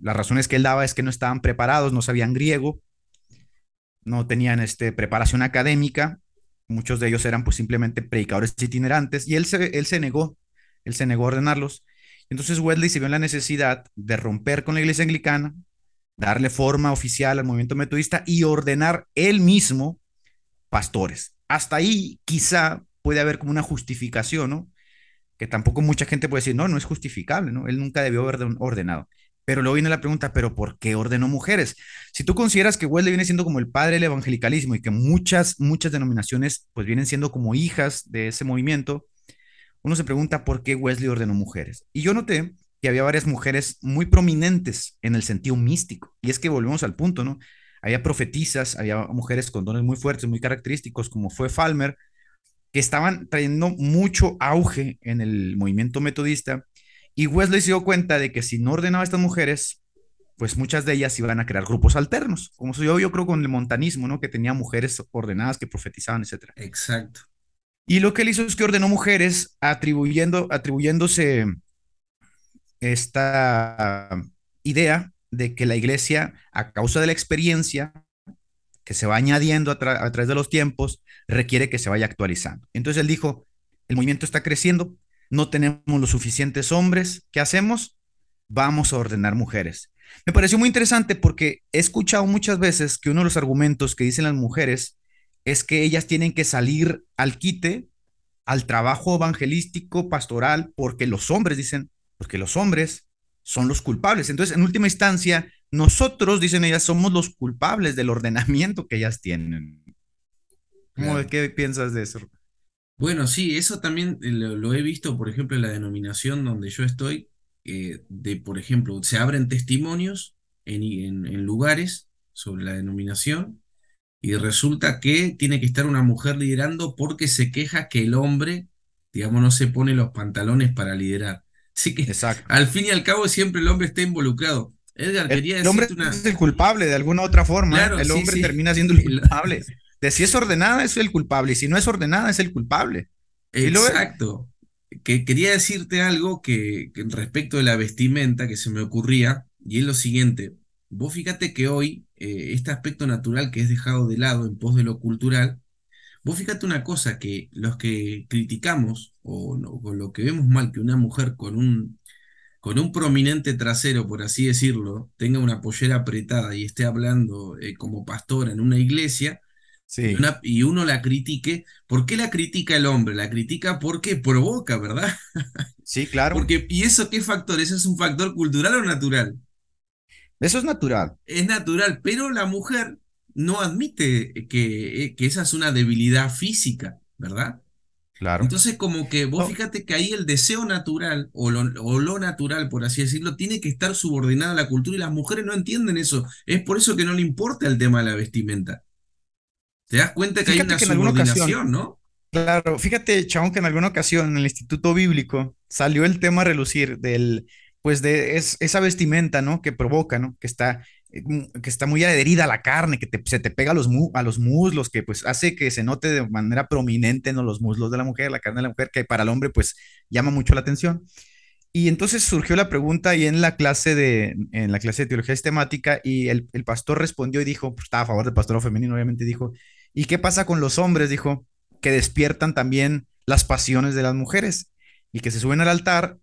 las razones que él daba es que no estaban preparados, no sabían griego, no tenían este, preparación académica, muchos de ellos eran pues simplemente predicadores itinerantes y él se, él se negó, él se negó a ordenarlos. Entonces Wesley se vio en la necesidad de romper con la iglesia anglicana, darle forma oficial al movimiento metodista y ordenar él mismo pastores. Hasta ahí quizá puede haber como una justificación, ¿no? Que tampoco mucha gente puede decir, no, no es justificable, ¿no? Él nunca debió haber ordenado. Pero luego viene la pregunta, ¿pero por qué ordenó mujeres? Si tú consideras que Wesley viene siendo como el padre del evangelicalismo y que muchas, muchas denominaciones pues vienen siendo como hijas de ese movimiento, uno se pregunta por qué Wesley ordenó mujeres. Y yo noté que había varias mujeres muy prominentes en el sentido místico. Y es que volvemos al punto, ¿no? Había profetisas, había mujeres con dones muy fuertes, muy característicos, como fue Falmer, que estaban trayendo mucho auge en el movimiento metodista y Wesley se dio cuenta de que si no ordenaba a estas mujeres, pues muchas de ellas iban a crear grupos alternos, como yo, yo creo con el montanismo, ¿no? Que tenía mujeres ordenadas que profetizaban, etc. Exacto. Y lo que él hizo es que ordenó mujeres atribuyendo, atribuyéndose esta idea de que la iglesia, a causa de la experiencia que se va añadiendo a, a través de los tiempos, requiere que se vaya actualizando. Entonces él dijo, el movimiento está creciendo, no tenemos los suficientes hombres, ¿qué hacemos? Vamos a ordenar mujeres. Me pareció muy interesante porque he escuchado muchas veces que uno de los argumentos que dicen las mujeres es que ellas tienen que salir al quite, al trabajo evangelístico, pastoral, porque los hombres dicen, porque los hombres son los culpables. Entonces, en última instancia, nosotros, dicen ellas, somos los culpables del ordenamiento que ellas tienen. ¿Cómo, ¿Qué piensas de eso? Bueno, sí, eso también eh, lo, he visto, por ejemplo, en la denominación donde yo estoy, eh, de, por ejemplo, se abren testimonios en, en, lugares sobre la denominación y resulta que tiene que estar una mujer liderando porque se queja que el hombre, digamos, no se pone los pantalones para liderar. Así que al fin y al cabo siempre el hombre está involucrado. Edgar, quería el hombre es el culpable de alguna otra forma. el hombre termina siendo el culpable. de si es ordenada es el culpable y si no es ordenada es el culpable. Exacto. Que quería decirte algo que, respecto de la vestimenta que se me ocurría y es lo siguiente. Vos fíjate que hoy eh, este aspecto natural que es dejado de lado en pos de lo cultural, vos fíjate una cosa que los que criticamos o, no, lo que vemos mal que una mujer con un con un prominente trasero, por así decirlo, tenga una pollera apretada y esté hablando eh, como pastora en una iglesia, y, uno la critique. ¿Por qué la critica el hombre? La critica porque provoca, ¿verdad? Sí, claro. Porque, ¿Y eso qué factor? ¿Eso es un factor cultural o natural? Eso es natural. Es natural, pero la mujer no admite que, que esa es una debilidad física, ¿verdad? Claro. Entonces, como que vos No. fíjate que ahí el deseo natural, o lo, o lo natural, por así decirlo, tiene que estar subordinado a la cultura y las mujeres no entienden eso. Es por eso que no le importa el tema de la vestimenta. Te das cuenta que hay una que alguna ocasión- subordinación, ¿no? Claro, fíjate, Chabón, que en alguna ocasión en el Instituto Bíblico salió el tema a relucir del, pues de es- esa vestimenta, ¿no? Que provoca, ¿no? Que está, eh, que está muy adherida a la carne, que se te pega a los, muslos, que pues hace que se note de manera prominente, ¿no? Los muslos de la mujer, la carne de la mujer, que para el hombre pues llama mucho la atención. Y entonces surgió la pregunta ahí en la clase de, en la clase de teología sistemática y el, el pastor respondió y dijo, pues, estaba a favor del pastorado femenino, obviamente dijo, ¿y qué pasa con los hombres? Dijo, que despiertan también las pasiones de las mujeres y que se suben al altar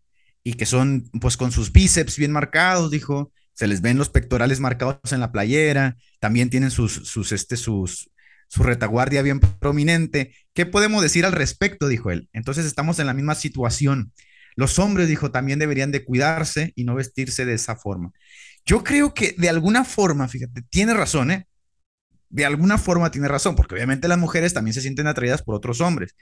y que son pues con sus bíceps bien marcados, dijo, se les ven los pectorales marcados en la playera, también tienen sus, sus, este, sus, su retaguardia bien prominente. ¿Qué podemos decir al respecto? Dijo él. Entonces estamos en la misma situación. Los hombres, dijo, también deberían de cuidarse y no vestirse de esa forma. Yo creo que de alguna forma, fíjate, tiene razón, ¿eh? De alguna forma tiene razón, porque obviamente las mujeres también se sienten atraídas por otros hombres.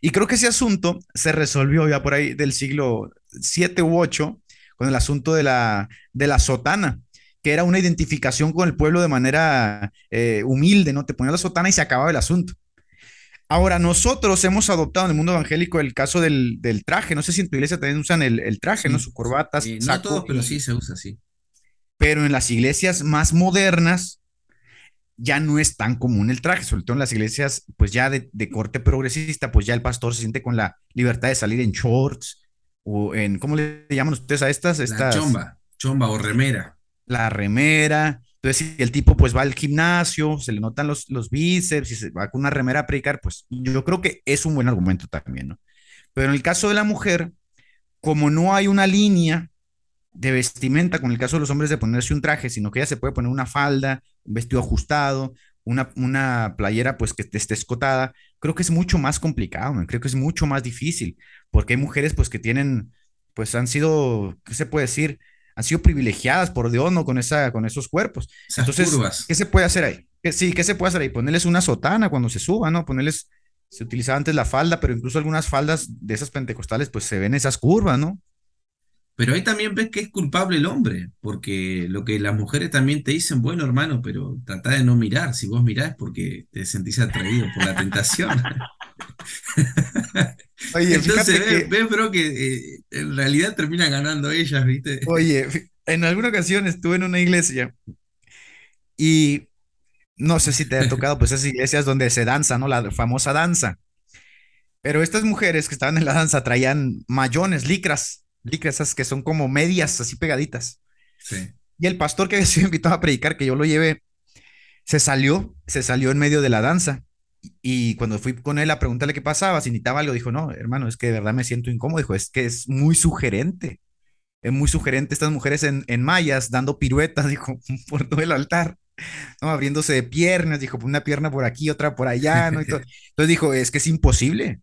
Y creo que ese asunto se resolvió ya por ahí del siglo 7 u 8 con el asunto de la, de la sotana, que era una identificación con el pueblo de manera eh, humilde, ¿no? Te ponías la sotana y se acababa el asunto. Ahora, nosotros hemos adoptado en el mundo evangélico el caso del, del traje. No sé si en tu iglesia también usan el, el traje, ¿no? Sí. Su corbata, Eh, no saco todos, pero sí se usa así. pero en las iglesias más modernas ya no es tan común el traje, sobre todo en las iglesias pues ya de, de corte progresista, pues ya el pastor se siente con la libertad de salir en shorts o en, ¿cómo le llaman ustedes a estas? La estas chomba, chomba o remera. la remera. Entonces, si el tipo pues va al gimnasio, se le notan los, los bíceps y se va con una remera a predicar, pues yo creo que es un buen argumento también, ¿no? Pero en el caso de la mujer, como no hay una línea de vestimenta, con el caso de los hombres de ponerse un traje, sino que ella se puede poner una falda, un vestido ajustado, una, una playera pues que esté escotada, creo que es mucho más complicado, ¿no? creo que es mucho más difícil, porque hay mujeres pues que tienen, pues han sido, ¿qué se puede decir? Han sido privilegiadas por Dios, ¿no? Con, esa, con esos cuerpos. Esas Entonces, curvas. ¿qué se puede hacer ahí? ¿Qué- sí, ¿qué se puede hacer ahí? Ponerles una sotana cuando se suba, ¿no? Ponerles, se utilizaba antes la falda, pero incluso algunas faldas de esas pentecostales, pues se ven esas curvas, ¿no? Pero ahí también ves que es culpable el hombre, porque lo que las mujeres también te dicen, bueno, hermano, pero trata de no mirar. Si vos mirás porque te sentís atraído por la tentación. Oye, Entonces, ves, que, ves, bro, que eh, en realidad terminan ganando ellas, ¿viste? oye, en alguna ocasión estuve en una iglesia y no sé si te ha tocado, pues esas iglesias donde se danza, ¿no? La famosa danza. Pero estas mujeres que estaban en la danza traían mayones, licras, licras esas que son como medias así pegaditas. Sí. Y el pastor que había sido invitado a predicar, que yo lo llevé, se salió, se salió en medio de la danza. Y cuando fui con él a preguntarle qué pasaba, si necesitaba algo, dijo, no, hermano, es que de verdad me siento incómodo. Dijo, es que es muy sugerente. Es muy sugerente estas mujeres en, en mallas dando piruetas, dijo, por todo el altar, ¿no? abriéndose de piernas, dijo, una pierna por aquí, otra por allá, ¿no? Entonces dijo, es que es imposible.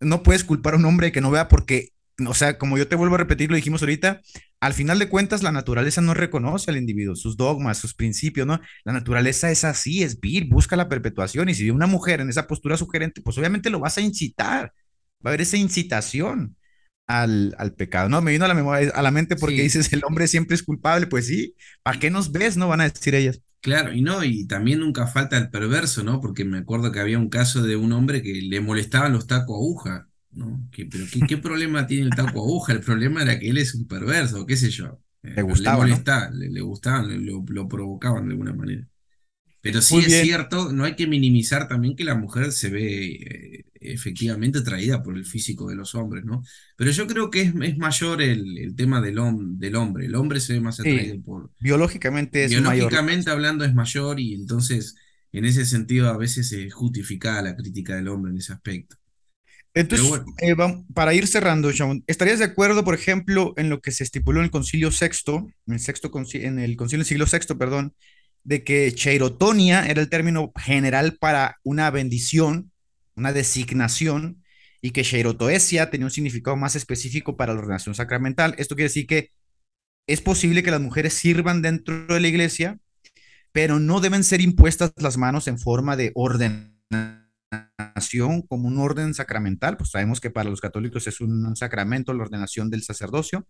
No puedes culpar a un hombre que no vea porque, o sea, como yo te vuelvo a repetir, lo dijimos ahorita, al final de cuentas la naturaleza no reconoce al individuo, sus dogmas, sus principios, ¿no? La naturaleza es así, es vil, busca la perpetuación y si ve una mujer en esa postura sugerente, pues obviamente lo vas a incitar, va a haber esa incitación al, al pecado, ¿no? Me vino a la memoria, a la mente porque Sí. dices, el hombre siempre es culpable, pues sí, ¿para qué nos ves? No van a decir ellas. Claro, y no, y también nunca falta el perverso, ¿no? Porque me acuerdo que había un caso de un hombre que le molestaban los tacos aguja, ¿no? Que, pero ¿qué, qué problema tiene el taco aguja? El problema era que él es un perverso, qué sé yo. Eh, Le gustaba, ¿no? molestaba, le, le gustaban, lo, lo provocaban de alguna manera. Pero sí Muy es bien. cierto, no hay que minimizar también que la mujer se ve eh, efectivamente atraída por el físico de los hombres, ¿no? Pero yo creo que es, es mayor el, el tema del, hom- del hombre. El hombre se ve más Sí. atraído por, Biológicamente es mayor. Biológicamente hablando es mayor y entonces en ese sentido a veces es justificada la crítica del hombre en ese aspecto. Entonces, bueno. eh, para ir cerrando, ¿estarías de acuerdo, por ejemplo, en lo que se estipuló en el Concilio Sexto, en el, sexto en el Concilio del siglo Sexto, perdón, de que cheirotonia era el término general para una bendición, una designación, y que cheirotoesia tenía un significado más específico para la ordenación sacramental? Esto quiere decir que es posible que las mujeres sirvan dentro de la iglesia, pero no deben ser impuestas las manos en forma de ordenación como un orden sacramental, pues sabemos que para los católicos es un sacramento la ordenación del sacerdocio,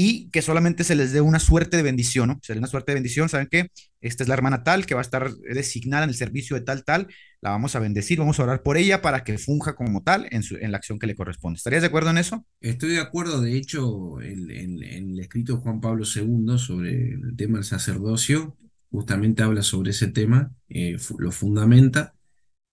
y que solamente se les dé una suerte de bendición, ¿no? Se les dé una suerte de bendición, ¿saben qué? Esta es la hermana tal que va a estar designada en el servicio de tal, tal, la vamos a bendecir, vamos a orar por ella para que funja como tal en, su, en la acción que le corresponde. ¿Estarías de acuerdo en eso? Estoy de acuerdo, de hecho, en, el escrito de Juan Pablo II sobre el tema del sacerdocio, justamente habla sobre ese tema, eh, lo fundamenta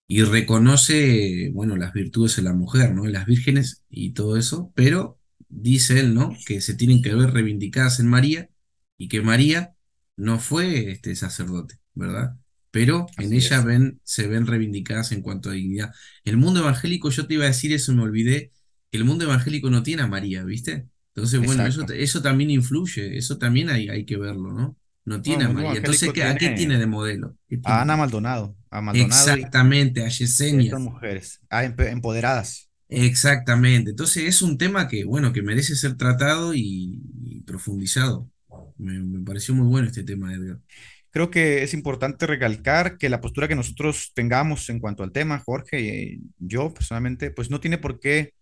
y reconoce, bueno, las virtudes de la mujer, ¿no? De las vírgenes y todo eso, pero dice él, ¿no? Que se tienen que ver reivindicadas en María y que María no fue este sacerdote, ¿verdad? Pero en ella es. ven, se ven reivindicadas en cuanto a dignidad. El mundo evangélico, yo te iba a decir eso, me olvidé, que el mundo evangélico no tiene a María, ¿viste? Entonces, bueno, eso, eso también influye, eso también hay, hay que verlo, ¿no? No No, tiene a mundo María. Entonces, ¿qué- ¿a qué tiene tiene de modelo? ¿Qué a tiene? Ana Maldonado, a Maldonado Exactamente, a Yesenia. estas mujeres, ah, empoderadas. Exactamente. Entonces es un tema que, bueno, que merece ser tratado y, y profundizado. Me, me pareció muy bueno este tema, Edgar. Creo que es importante recalcar que la postura que nosotros tengamos en cuanto al tema, Jorge, y yo personalmente, pues no tiene por qué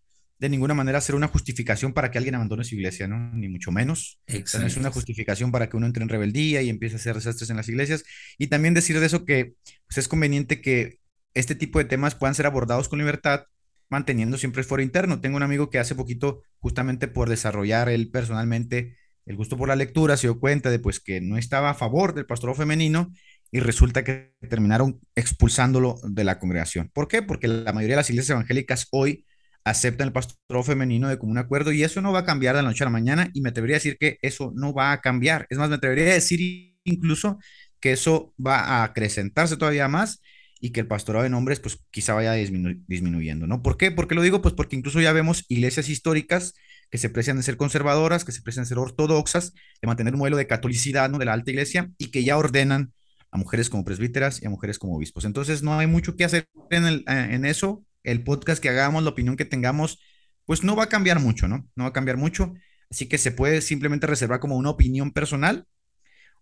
de ninguna manera ser una justificación para que alguien abandone su iglesia, ¿no? Ni mucho menos. O sea, no es una Exacto. justificación para que uno entre en rebeldía y empiece a hacer desastres en las iglesias. Y también decir de eso que pues, es conveniente que este tipo de temas puedan ser abordados con libertad, manteniendo siempre el foro interno. Tengo un amigo que hace poquito, justamente por desarrollar él personalmente el gusto por la lectura, se dio cuenta de pues que no estaba a favor del pastorado femenino y resulta que terminaron expulsándolo de la congregación. ¿Por qué? Porque la mayoría de las iglesias evangélicas hoy aceptan el pastorado femenino de común acuerdo y eso no va a cambiar de la noche a la mañana y me atrevería a decir que eso no va a cambiar. Es más, me atrevería a decir incluso que eso va a acrecentarse todavía más y que el pastorado en hombres pues quizá vaya disminu disminuyendo, ¿no? ¿Por qué? ¿Por qué lo digo? Pues porque incluso ya vemos iglesias históricas que se precian de ser conservadoras, que se precian de ser ortodoxas, de mantener un modelo de catolicidad, ¿no? De la alta iglesia y que ya ordenan a mujeres como presbíteras y a mujeres como obispos. Entonces no hay mucho que hacer en, en eso. El podcast que hagamos, la opinión que tengamos, pues no va a cambiar mucho, ¿no? No va a cambiar mucho. Así que se puede simplemente reservar como una opinión personal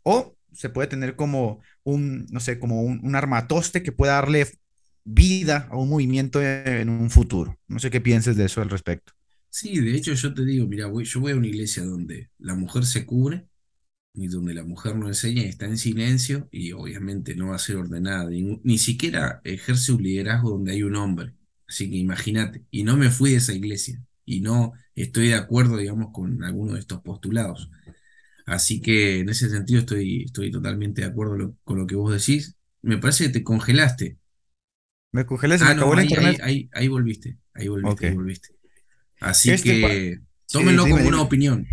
o se puede tener como un, no sé, como un, un armatoste que pueda darle vida a un movimiento en un futuro. No sé qué pienses de eso al respecto. Sí, de hecho yo te digo, mira, voy, yo voy a una iglesia donde la mujer se cubre y donde la mujer no enseña y está en silencio y obviamente no va a ser ordenada, ni, ni siquiera ejerce un liderazgo donde hay un hombre. Así que imagínate, y no me fui de esa iglesia y no estoy de acuerdo, digamos, con alguno de estos postulados. Así que en ese sentido estoy, estoy totalmente de acuerdo lo- con lo que vos decís. Me parece que te congelaste. Me congelé, se Ah, no, ahí, ahí, internet. ahí, ahí volviste, ahí volviste, volviste. Así Este, que sí, tómenlo dime, como una opinión.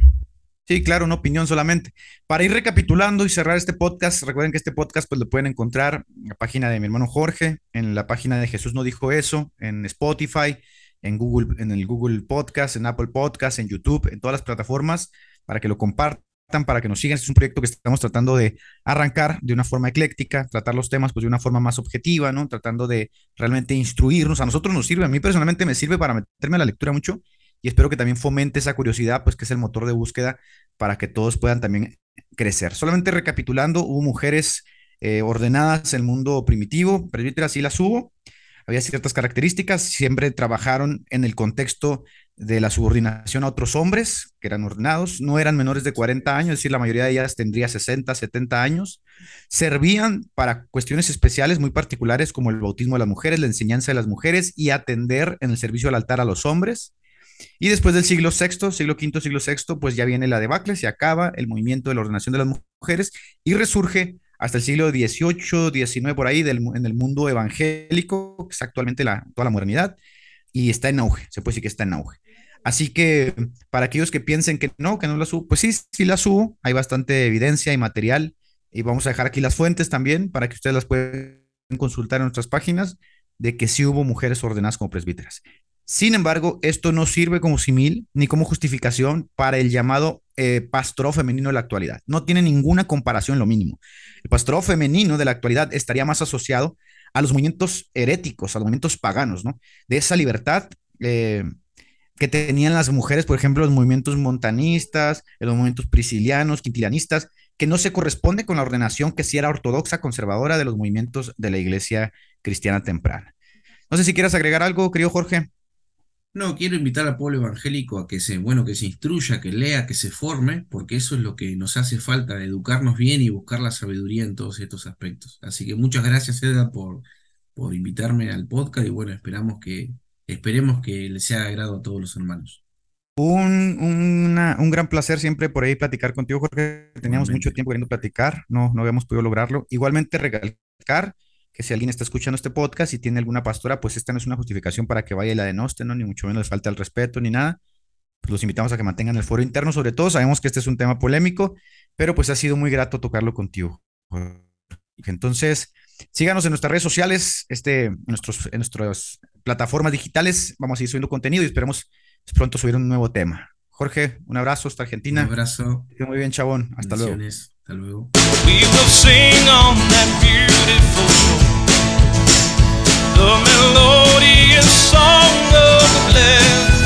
Sí, claro, una opinión solamente. Para ir recapitulando y cerrar este podcast, recuerden que este podcast pues lo pueden encontrar en la página de mi hermano Jorge, en la página de Jesús no dijo eso, en Spotify, en Google, en el Google Podcast, en Apple Podcast, en YouTube, en todas las plataformas, para que lo compartan, para que nos sigan. Este es un proyecto que estamos tratando de arrancar de una forma ecléctica, tratar los temas pues de una forma más objetiva, ¿no? Tratando de realmente instruirnos. A nosotros nos sirve, a mí personalmente me sirve para meterme a la lectura mucho y espero que también fomente esa curiosidad, pues que es el motor de búsqueda para que todos puedan también crecer. Solamente recapitulando, hubo mujeres eh, ordenadas en el mundo primitivo, presbíteras sí las hubo, había ciertas características, siempre trabajaron en el contexto de la subordinación a otros hombres que eran ordenados, no eran menores de 40 años, es decir, la mayoría de ellas tendría 60, 70 años, servían para cuestiones especiales muy particulares como el bautismo de las mujeres, la enseñanza de las mujeres y atender en el servicio al altar a los hombres. Y después del siglo VI, siglo V, siglo VI, pues ya viene la debacle, se acaba el movimiento de la ordenación de las mujeres y resurge hasta el siglo XVIII, XIX, por ahí, en el mundo evangélico, que es actualmente la, toda la modernidad, y está en auge, se puede decir que está en auge. Así que para aquellos que piensen que no, que no la subo, pues sí, sí la subo, hay bastante evidencia y material, y vamos a dejar aquí las fuentes también para que ustedes las puedan consultar en nuestras páginas de que sí hubo mujeres ordenadas como presbíteras. Sin embargo, esto no sirve como simil ni como justificación para el llamado eh, femenino de la actualidad. No tiene ninguna comparación lo mínimo. El pastorado femenino de la actualidad estaría más asociado a los movimientos heréticos, a los movimientos paganos, ¿no? De esa libertad eh, que tenían las mujeres, por ejemplo, los movimientos montanistas, los movimientos priscilianos, quintilianistas, que no se corresponde con la ordenación que sí era ortodoxa, conservadora de los movimientos de la iglesia cristiana temprana. No sé si quieras agregar algo, querido Jorge. No, quiero invitar al pueblo evangélico a que se, bueno, que se instruya, que lea, que se forme, porque eso es lo que nos hace falta, educarnos bien y buscar la sabiduría en todos estos aspectos. Así que muchas gracias, Edgar, por, por invitarme al podcast y bueno, esperamos que, esperemos que les sea de agrado a todos los hermanos. Un, una- un gran placer siempre por ahí platicar contigo, Jorge. Teníamos mucho tiempo queriendo platicar, no, no habíamos podido lograrlo. Igualmente, recalcar que si alguien está escuchando este podcast y tiene alguna pastora, pues esta no es una justificación para que vaya y la denoste, ¿no? Ni mucho menos les falta el respeto ni nada. Pues los invitamos a que mantengan el foro interno, sobre todo. Sabemos que este es un tema polémico, pero pues ha sido muy grato tocarlo contigo. Entonces, síganos en nuestras redes sociales, este, en, nuestros, en nuestras plataformas digitales. Vamos a ir subiendo contenido y esperemos pronto subir un nuevo tema. Jorge, un abrazo hasta Un Argentina. abrazo, Que esté Muy bien, chabón. Hasta luego. Hasta luego. We will sing on that beautiful shore. The melodious song of the blessed,